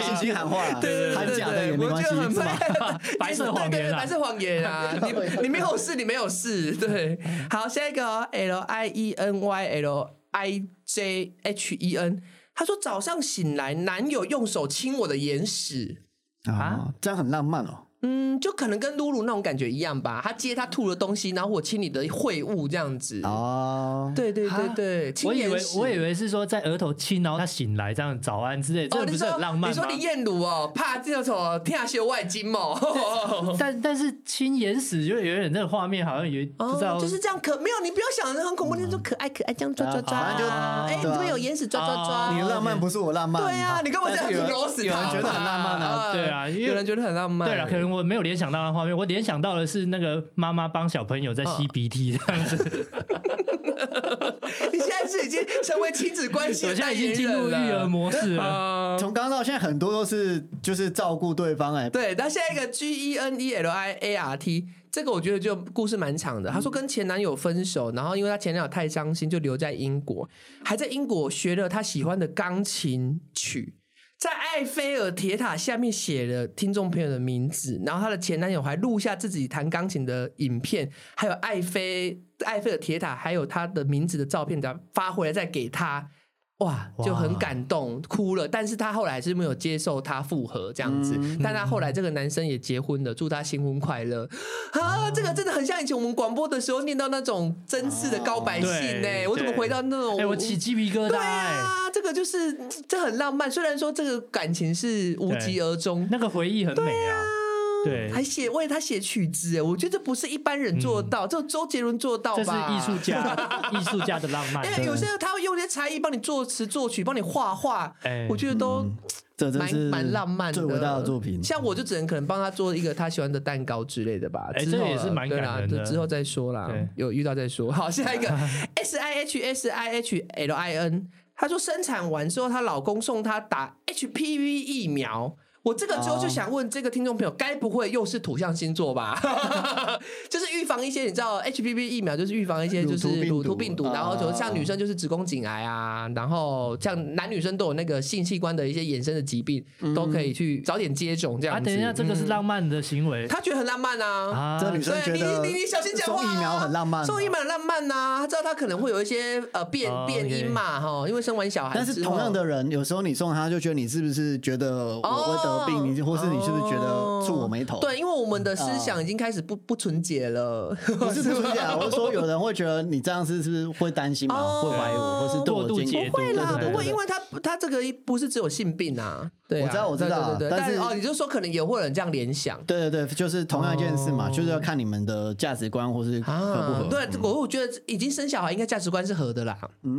信心喊话啦，对对对喊对假的也没关系，我觉得很是吗？白色谎言啊对对对白色谎言啊！<laughs> 你你没有事，你没有事。对，好，下一个哦 L I E N Y L I J H E N，他说早上醒来，男友用手亲我的眼屎。啊，这样很浪漫哦。嗯，就可能跟露露那种感觉一样吧。他接他吐的东西，然后我亲你的秽物这样子。哦，对对对啊对，亲我以为我以为是说在额头亲，然后他醒来这样早安之类，这不是你说很浪漫吗你说？林燕如哦，怕这种天下修外经哦。<laughs> 但但是亲眼屎就有点那个画面，好像有不知道，哦，就是这样可没有，你不要想的很恐怖，你就说可爱可爱这样抓抓抓，反正就哎，你这边有眼屎抓抓抓，哦你的浪漫不是我浪漫，对啊，你干嘛这样子死他？有人觉得很浪漫啊，对啊有人觉得很浪漫。对了，可能我没有联想到那画面，我联想到的是那个妈妈帮小朋友在吸鼻涕这样子，<laughs> 你现在是已经成为亲子关系我现在已经进入育。儿模式了。啊 <laughs> 从刚刚到现在很多都是就是照顾对方，哎，对，那下一个 G E N E L I A R T，这个我觉得就故事蛮长的。她说跟前男友分手，然后因为她前男友太伤心，就留在英国，还在英国学了他喜欢的钢琴曲。在埃菲尔铁塔下面写了听众朋友的名字，然后她的前男友还录下自己弹钢琴的影片，还有埃菲埃菲尔铁塔，还有她的名字的照片，再发回来再给她。哇，就很感动，哭了。但是他后来还是没有接受他复合这样子。但他后来这个男生也结婚了，祝他新婚快乐啊！这个真的很像以前我们广播的时候念到那种真挚的告白信呢。我怎么回到那种？哎，我起鸡皮疙瘩。对啊，这个就是这很浪漫。虽然说这个感情是无疾而终，那个回忆很美啊。对，还写为他写曲子，哎，我觉得这不是一般人做到，只有周杰伦做到吧？这是艺术家，<laughs> 艺术家的浪漫。因为有些人他会用些才艺帮你作词作曲，帮你画画，哎，我觉得都蛮蛮浪漫的，最伟大的作品。像我就只能可能帮他做一个他喜欢的蛋糕之类的吧。哎，这也是蛮感人的。之后再说啦，有遇到再说。好，下一个 <laughs> S I H S I H L I N，她说生产完之后，她老公送她打 H P V 疫苗。我这个时候就想问这个听众朋友，该不会又是土象星座吧？<laughs> 就是预防一些，你知道 HPV 疫苗就是预防一些就是乳突病毒，然后就像女生就是子宫颈癌啊，然后像男女生都有那个性器官的一些衍生的疾病，都可以去早点接种这样。等一下，这个是浪漫的行为，他觉得很浪漫啊。这女生觉得你你小心讲话，送疫苗很浪漫，送疫苗很浪漫呐。他知道他可能会有一些呃变变音嘛哈，因为生完小孩。但是同样的人，有时候你送他就觉得你是不是觉得我会得病，你或是你是不是觉得触我眉头？对，因为我们的思想已经开始不不纯洁了。不是不纯洁，<laughs> 我是说有人会觉得你这样是是不是会担心嘛？会怀疑我，或是过度解读？不会啦，不会，因为他他这个不是只有性病啊。对，我知道，我知道，对对但是哦，你就说可能也会有人这样联想。对对对，就是同样一件事嘛，就是要看你们的价值观或是合不合。对，我我觉得已经生小孩，应该价值观是合的啦。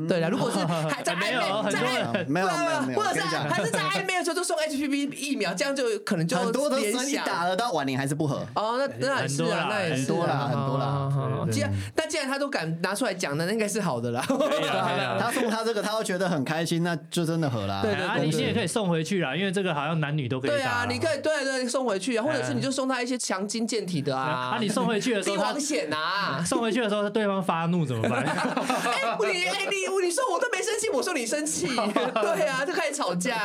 对啦，如果是还在 <laughs> 暧昧，在暧昧，没有没有，或者是还是在暧昧的时候就送 HPV 疫苗，这样就可能就很多的你打了到晚年还是不合。哦，那那也是啊，那也是很多啦，很多啦。既然但既然他都敢拿出来讲的，那应该是好的啦。<laughs> 他送他这个，他会觉得很开心，那就真的合啦。对对，你现在可以送回去啦，因为这个好像男女都可以。对啊，你可以对对送回去啊，或者是你就送他一些强筋健体的啊。啊，你送回去的时候，<laughs> 帝王险啊！送回去的时候，对方发怒怎么办？<laughs> 哎，你哎你你说我都没生气，我说你生气，对啊，就开始吵架。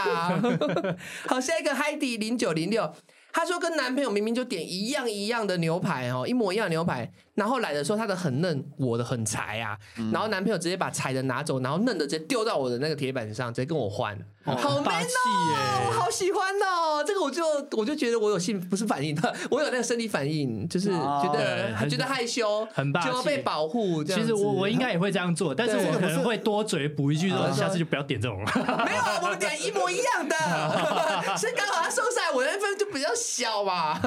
好，下一个 Heidi 零九零六，她说跟男朋友明明就点一样一样的牛排哦，一模一样牛排。然后来的时候，他的很嫩，我的很柴啊。然后男朋友直接把柴的拿走，然后嫩的直接丢到我的那个铁板上，直接跟我换，好 man 哦，我好喜欢哦。这个我就我就觉得我有性不是反应的，<laughs> 我有那个生理反应，就是觉得觉得害羞，很霸气，被保护。其实我我应该也会这样做，但是我可能会多嘴补一句说，<laughs> 下次就不要点这种了。<laughs> 没有，我们点一模一样的，是刚好他瘦下来，我那份就比较小嘛。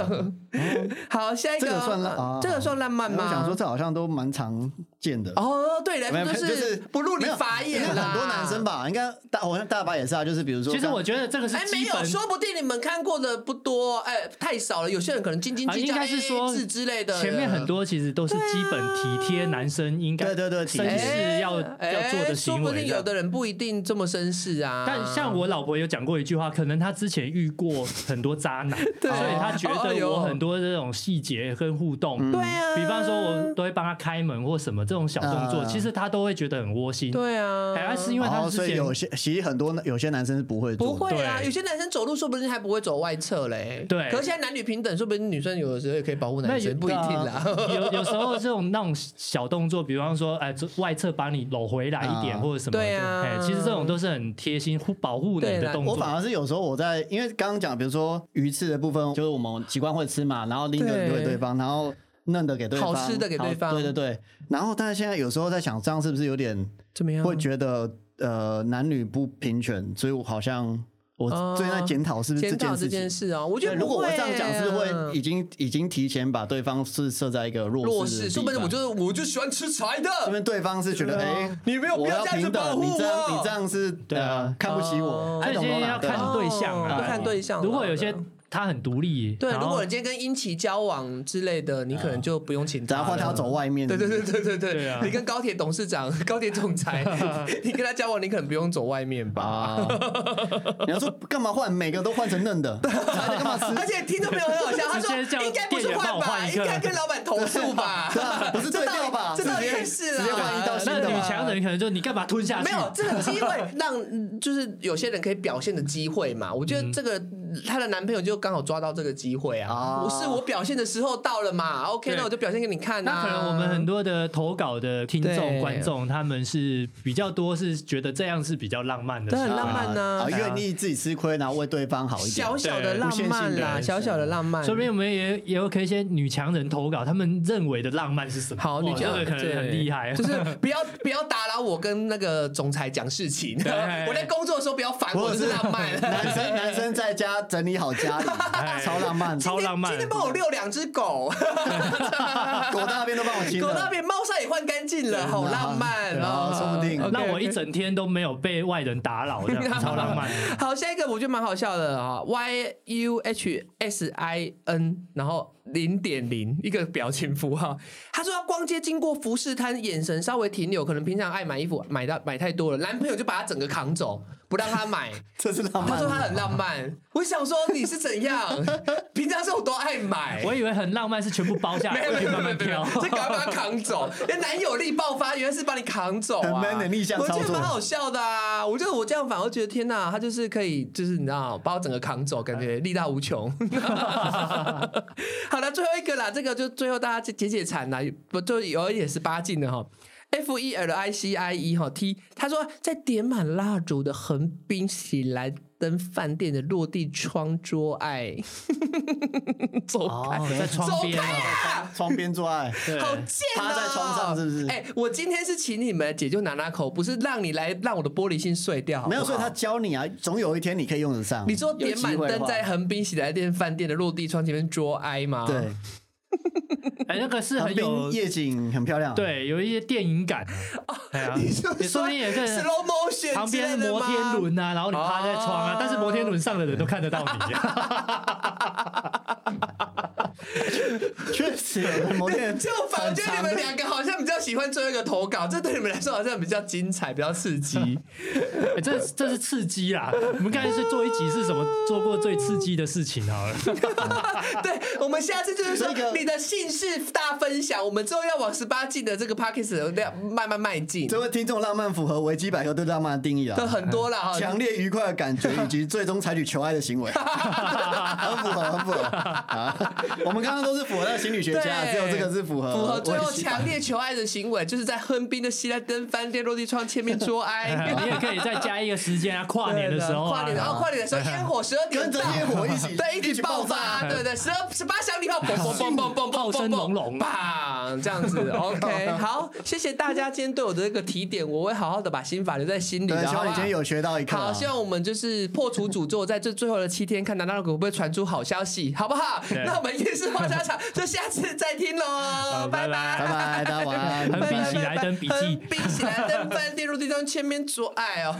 好，下一个这个算浪，这个算浪漫吗？我想说，这好像都蛮常见的哦。对了，就是不入你法眼很多男生吧，应该大，好像大把也是啊。就是比如说，其实我觉得这个是没有，说不定你们看过的不多，哎，太少了。有些人可能斤斤计较，应该是说之类的。前面很多其实都是基本体贴，男生应该对对对，绅士要要做的行为。说不定有的人不一定这么绅士啊。但像我老婆有讲过一句话，可能她之前遇过很多渣男，<laughs> 所以她觉得我很多这种细节跟互动，对啊，比方说我都会帮她开门或什么这种小动作，其实他都会觉得很窝心。对啊，还是因为他所以有些其实很多有些男生是不会不会啊，有些男生走路说不定还不会走外侧嘞。对，可是现在男女平等，说不定女生有的时候也可以保护男生，不一定啦。有有时候这种那种小动作，比方说哎，外侧把你搂回来一点或者什么，对啊，哎，其实这种都是很贴心保护你的动作。我反而是有时候我在，因为刚刚讲，比如说鱼翅的部分，就是我们习惯会吃嘛，然后另一个给对方，然后。嫩的给对方，好吃的给对方，对对对。然后，但是现在有时候在想，这样是不是有点怎么样？会觉得呃男女不平权，所以我好像我最近在检讨是不是这件事啊？我觉得如果我这样讲，是会已经已经提前把对方是设在一个弱势，说不定我就是我就喜欢吃柴的，这边对方是觉得哎，你没有我要平等，你这样你这样是对啊，看不起我，所以要看对象啊，看对象。如果有些。他很独立，对。如果你今天跟英奇交往之类的，你可能就不用请他，然后他要走外面。对对对对对对。你跟高铁董事长、高铁总裁，你跟他交往，你可能不用走外面吧？你要说干嘛换？每个都换成嫩的，<laughs> 干嘛吃？而且听众朋友很好笑，他说应该不是换吧，应该跟老板投诉吧？<laughs> 不是对调吧？这倒也是啊。那女强人可能就你干嘛吞下去？没有这个机会，让就是有些人可以表现的机会嘛。我觉得这个她的男朋友就刚好抓到这个机会啊，哦不是我表现的时候到了嘛？OK，那我就表现给你看啊。那可能我们很多的投稿的听众、观众，他们是比较多是觉得这样是比较浪漫的对事情，很浪漫呢啊，愿意自己吃亏，然后为对方好一点小。小的浪漫啦，小小的浪漫。说不定我们也也有可以一些女强人投稿，他们认为的浪漫是什么？好，女强这个可能很厉害，就是不要不要打扰我跟那个总裁讲事情。<laughs> 我在工作的时候不要烦我，或者是浪漫。<laughs> 男生男生在家整理好家超浪漫，超浪漫。今天帮我遛两只狗，<laughs> 狗大便都帮我清了，狗大便猫砂也换干净了，好浪漫对啊说不定。让我一整天都没有被外人打扰，这样 <laughs> 超浪漫。好，下一个我觉得蛮好笑的啊，Y U H S I N，然后零点零一个表情符号。<laughs> 他说他逛街经过服饰摊，眼神稍微停留，可能平常爱买衣服买到买太多了，男朋友就把他整个扛走，不让他买。<laughs> 这是浪漫。他说他很浪漫，我想说你是怎样？<laughs> 平常是我多爱买。我以为很浪漫是全部包下来，没有没有没有没有挑，。这赶快把他扛走！那男友力爆发，原来是把你扛走啊！很 man 的逆向操作我觉得蛮好笑的啊！我觉得我这样反而觉得天哪，他就是可以，就是你知道，把我整个扛走，感觉力大无穷。好了，最后一个啦，这个就最后大家解解馋啦，不就有一点十八禁的哈。F E L I C I E 哈 T，他说在点满蜡烛的横滨喜来登饭店的落地窗桌爱，<laughs> 走开，哦，在窗边啊！窗边做爱，好贱哦！趴在窗上是不是哎、我今天是请你们解救拿拿口，不是让你来让我的玻璃心碎掉好好没有，所以他教你啊，总有一天你可以用得上。你说点满灯在横滨喜来登饭店的落地窗前面桌哀吗？对，<laughs> 哎，那个是很有夜景很漂亮。，对，有一些电影感啊。哎呀，<laughs> 你说不定也是 slow motion 旁边的摩天轮啊，然后你趴在窗啊哦，但是摩天轮上的人都看得到你。<laughs> 确实摩天就反而觉得你们两个好像比较喜欢最后一个投稿，这对你们来说好像比较精彩，比较刺激。哎这这是刺激啦！我们刚才是做一集是什么做过最刺激的事情好了。对，我们下次就是说你的姓氏大分享，我们之后要往十八禁的这个 p a c k a g e 量慢慢迈进，这位听众浪漫符合维基百科对浪漫的定义都啊，很多了哈。强烈愉快的感觉以及最终采取求爱的行为，<laughs> 很符合，很符合啊！我们刚刚都是符合那个心理学家，只有这个是符合符合最后强烈求爱的行为，就是在横滨的西来登饭店落地窗前面捉爱。<laughs> 你也可以再加一个时间啊，跨年的时候啊，跨年，然后跨年的时候，烟火十二点跟着到烟火一起对，一起爆爆发，炸对对，十二十八响礼炮，嘣嘣嘣嘣嘣声隆隆棒，这样子，<laughs> OK，<laughs> 好，谢谢大家今天对我的这个提点，我会好好的把心法留在心里对，的，好希望你今天有学到一课啊。好，希望我们就是破除诅咒，在这最后的七天，看南大会不会传出好消息，好不好？那我们夜市话家常 <laughs> 就下次再听喽，拜拜拜拜拜，大家晚安。横滨喜来登笔记横滨喜来登饭店入地窗前面阻碍哦。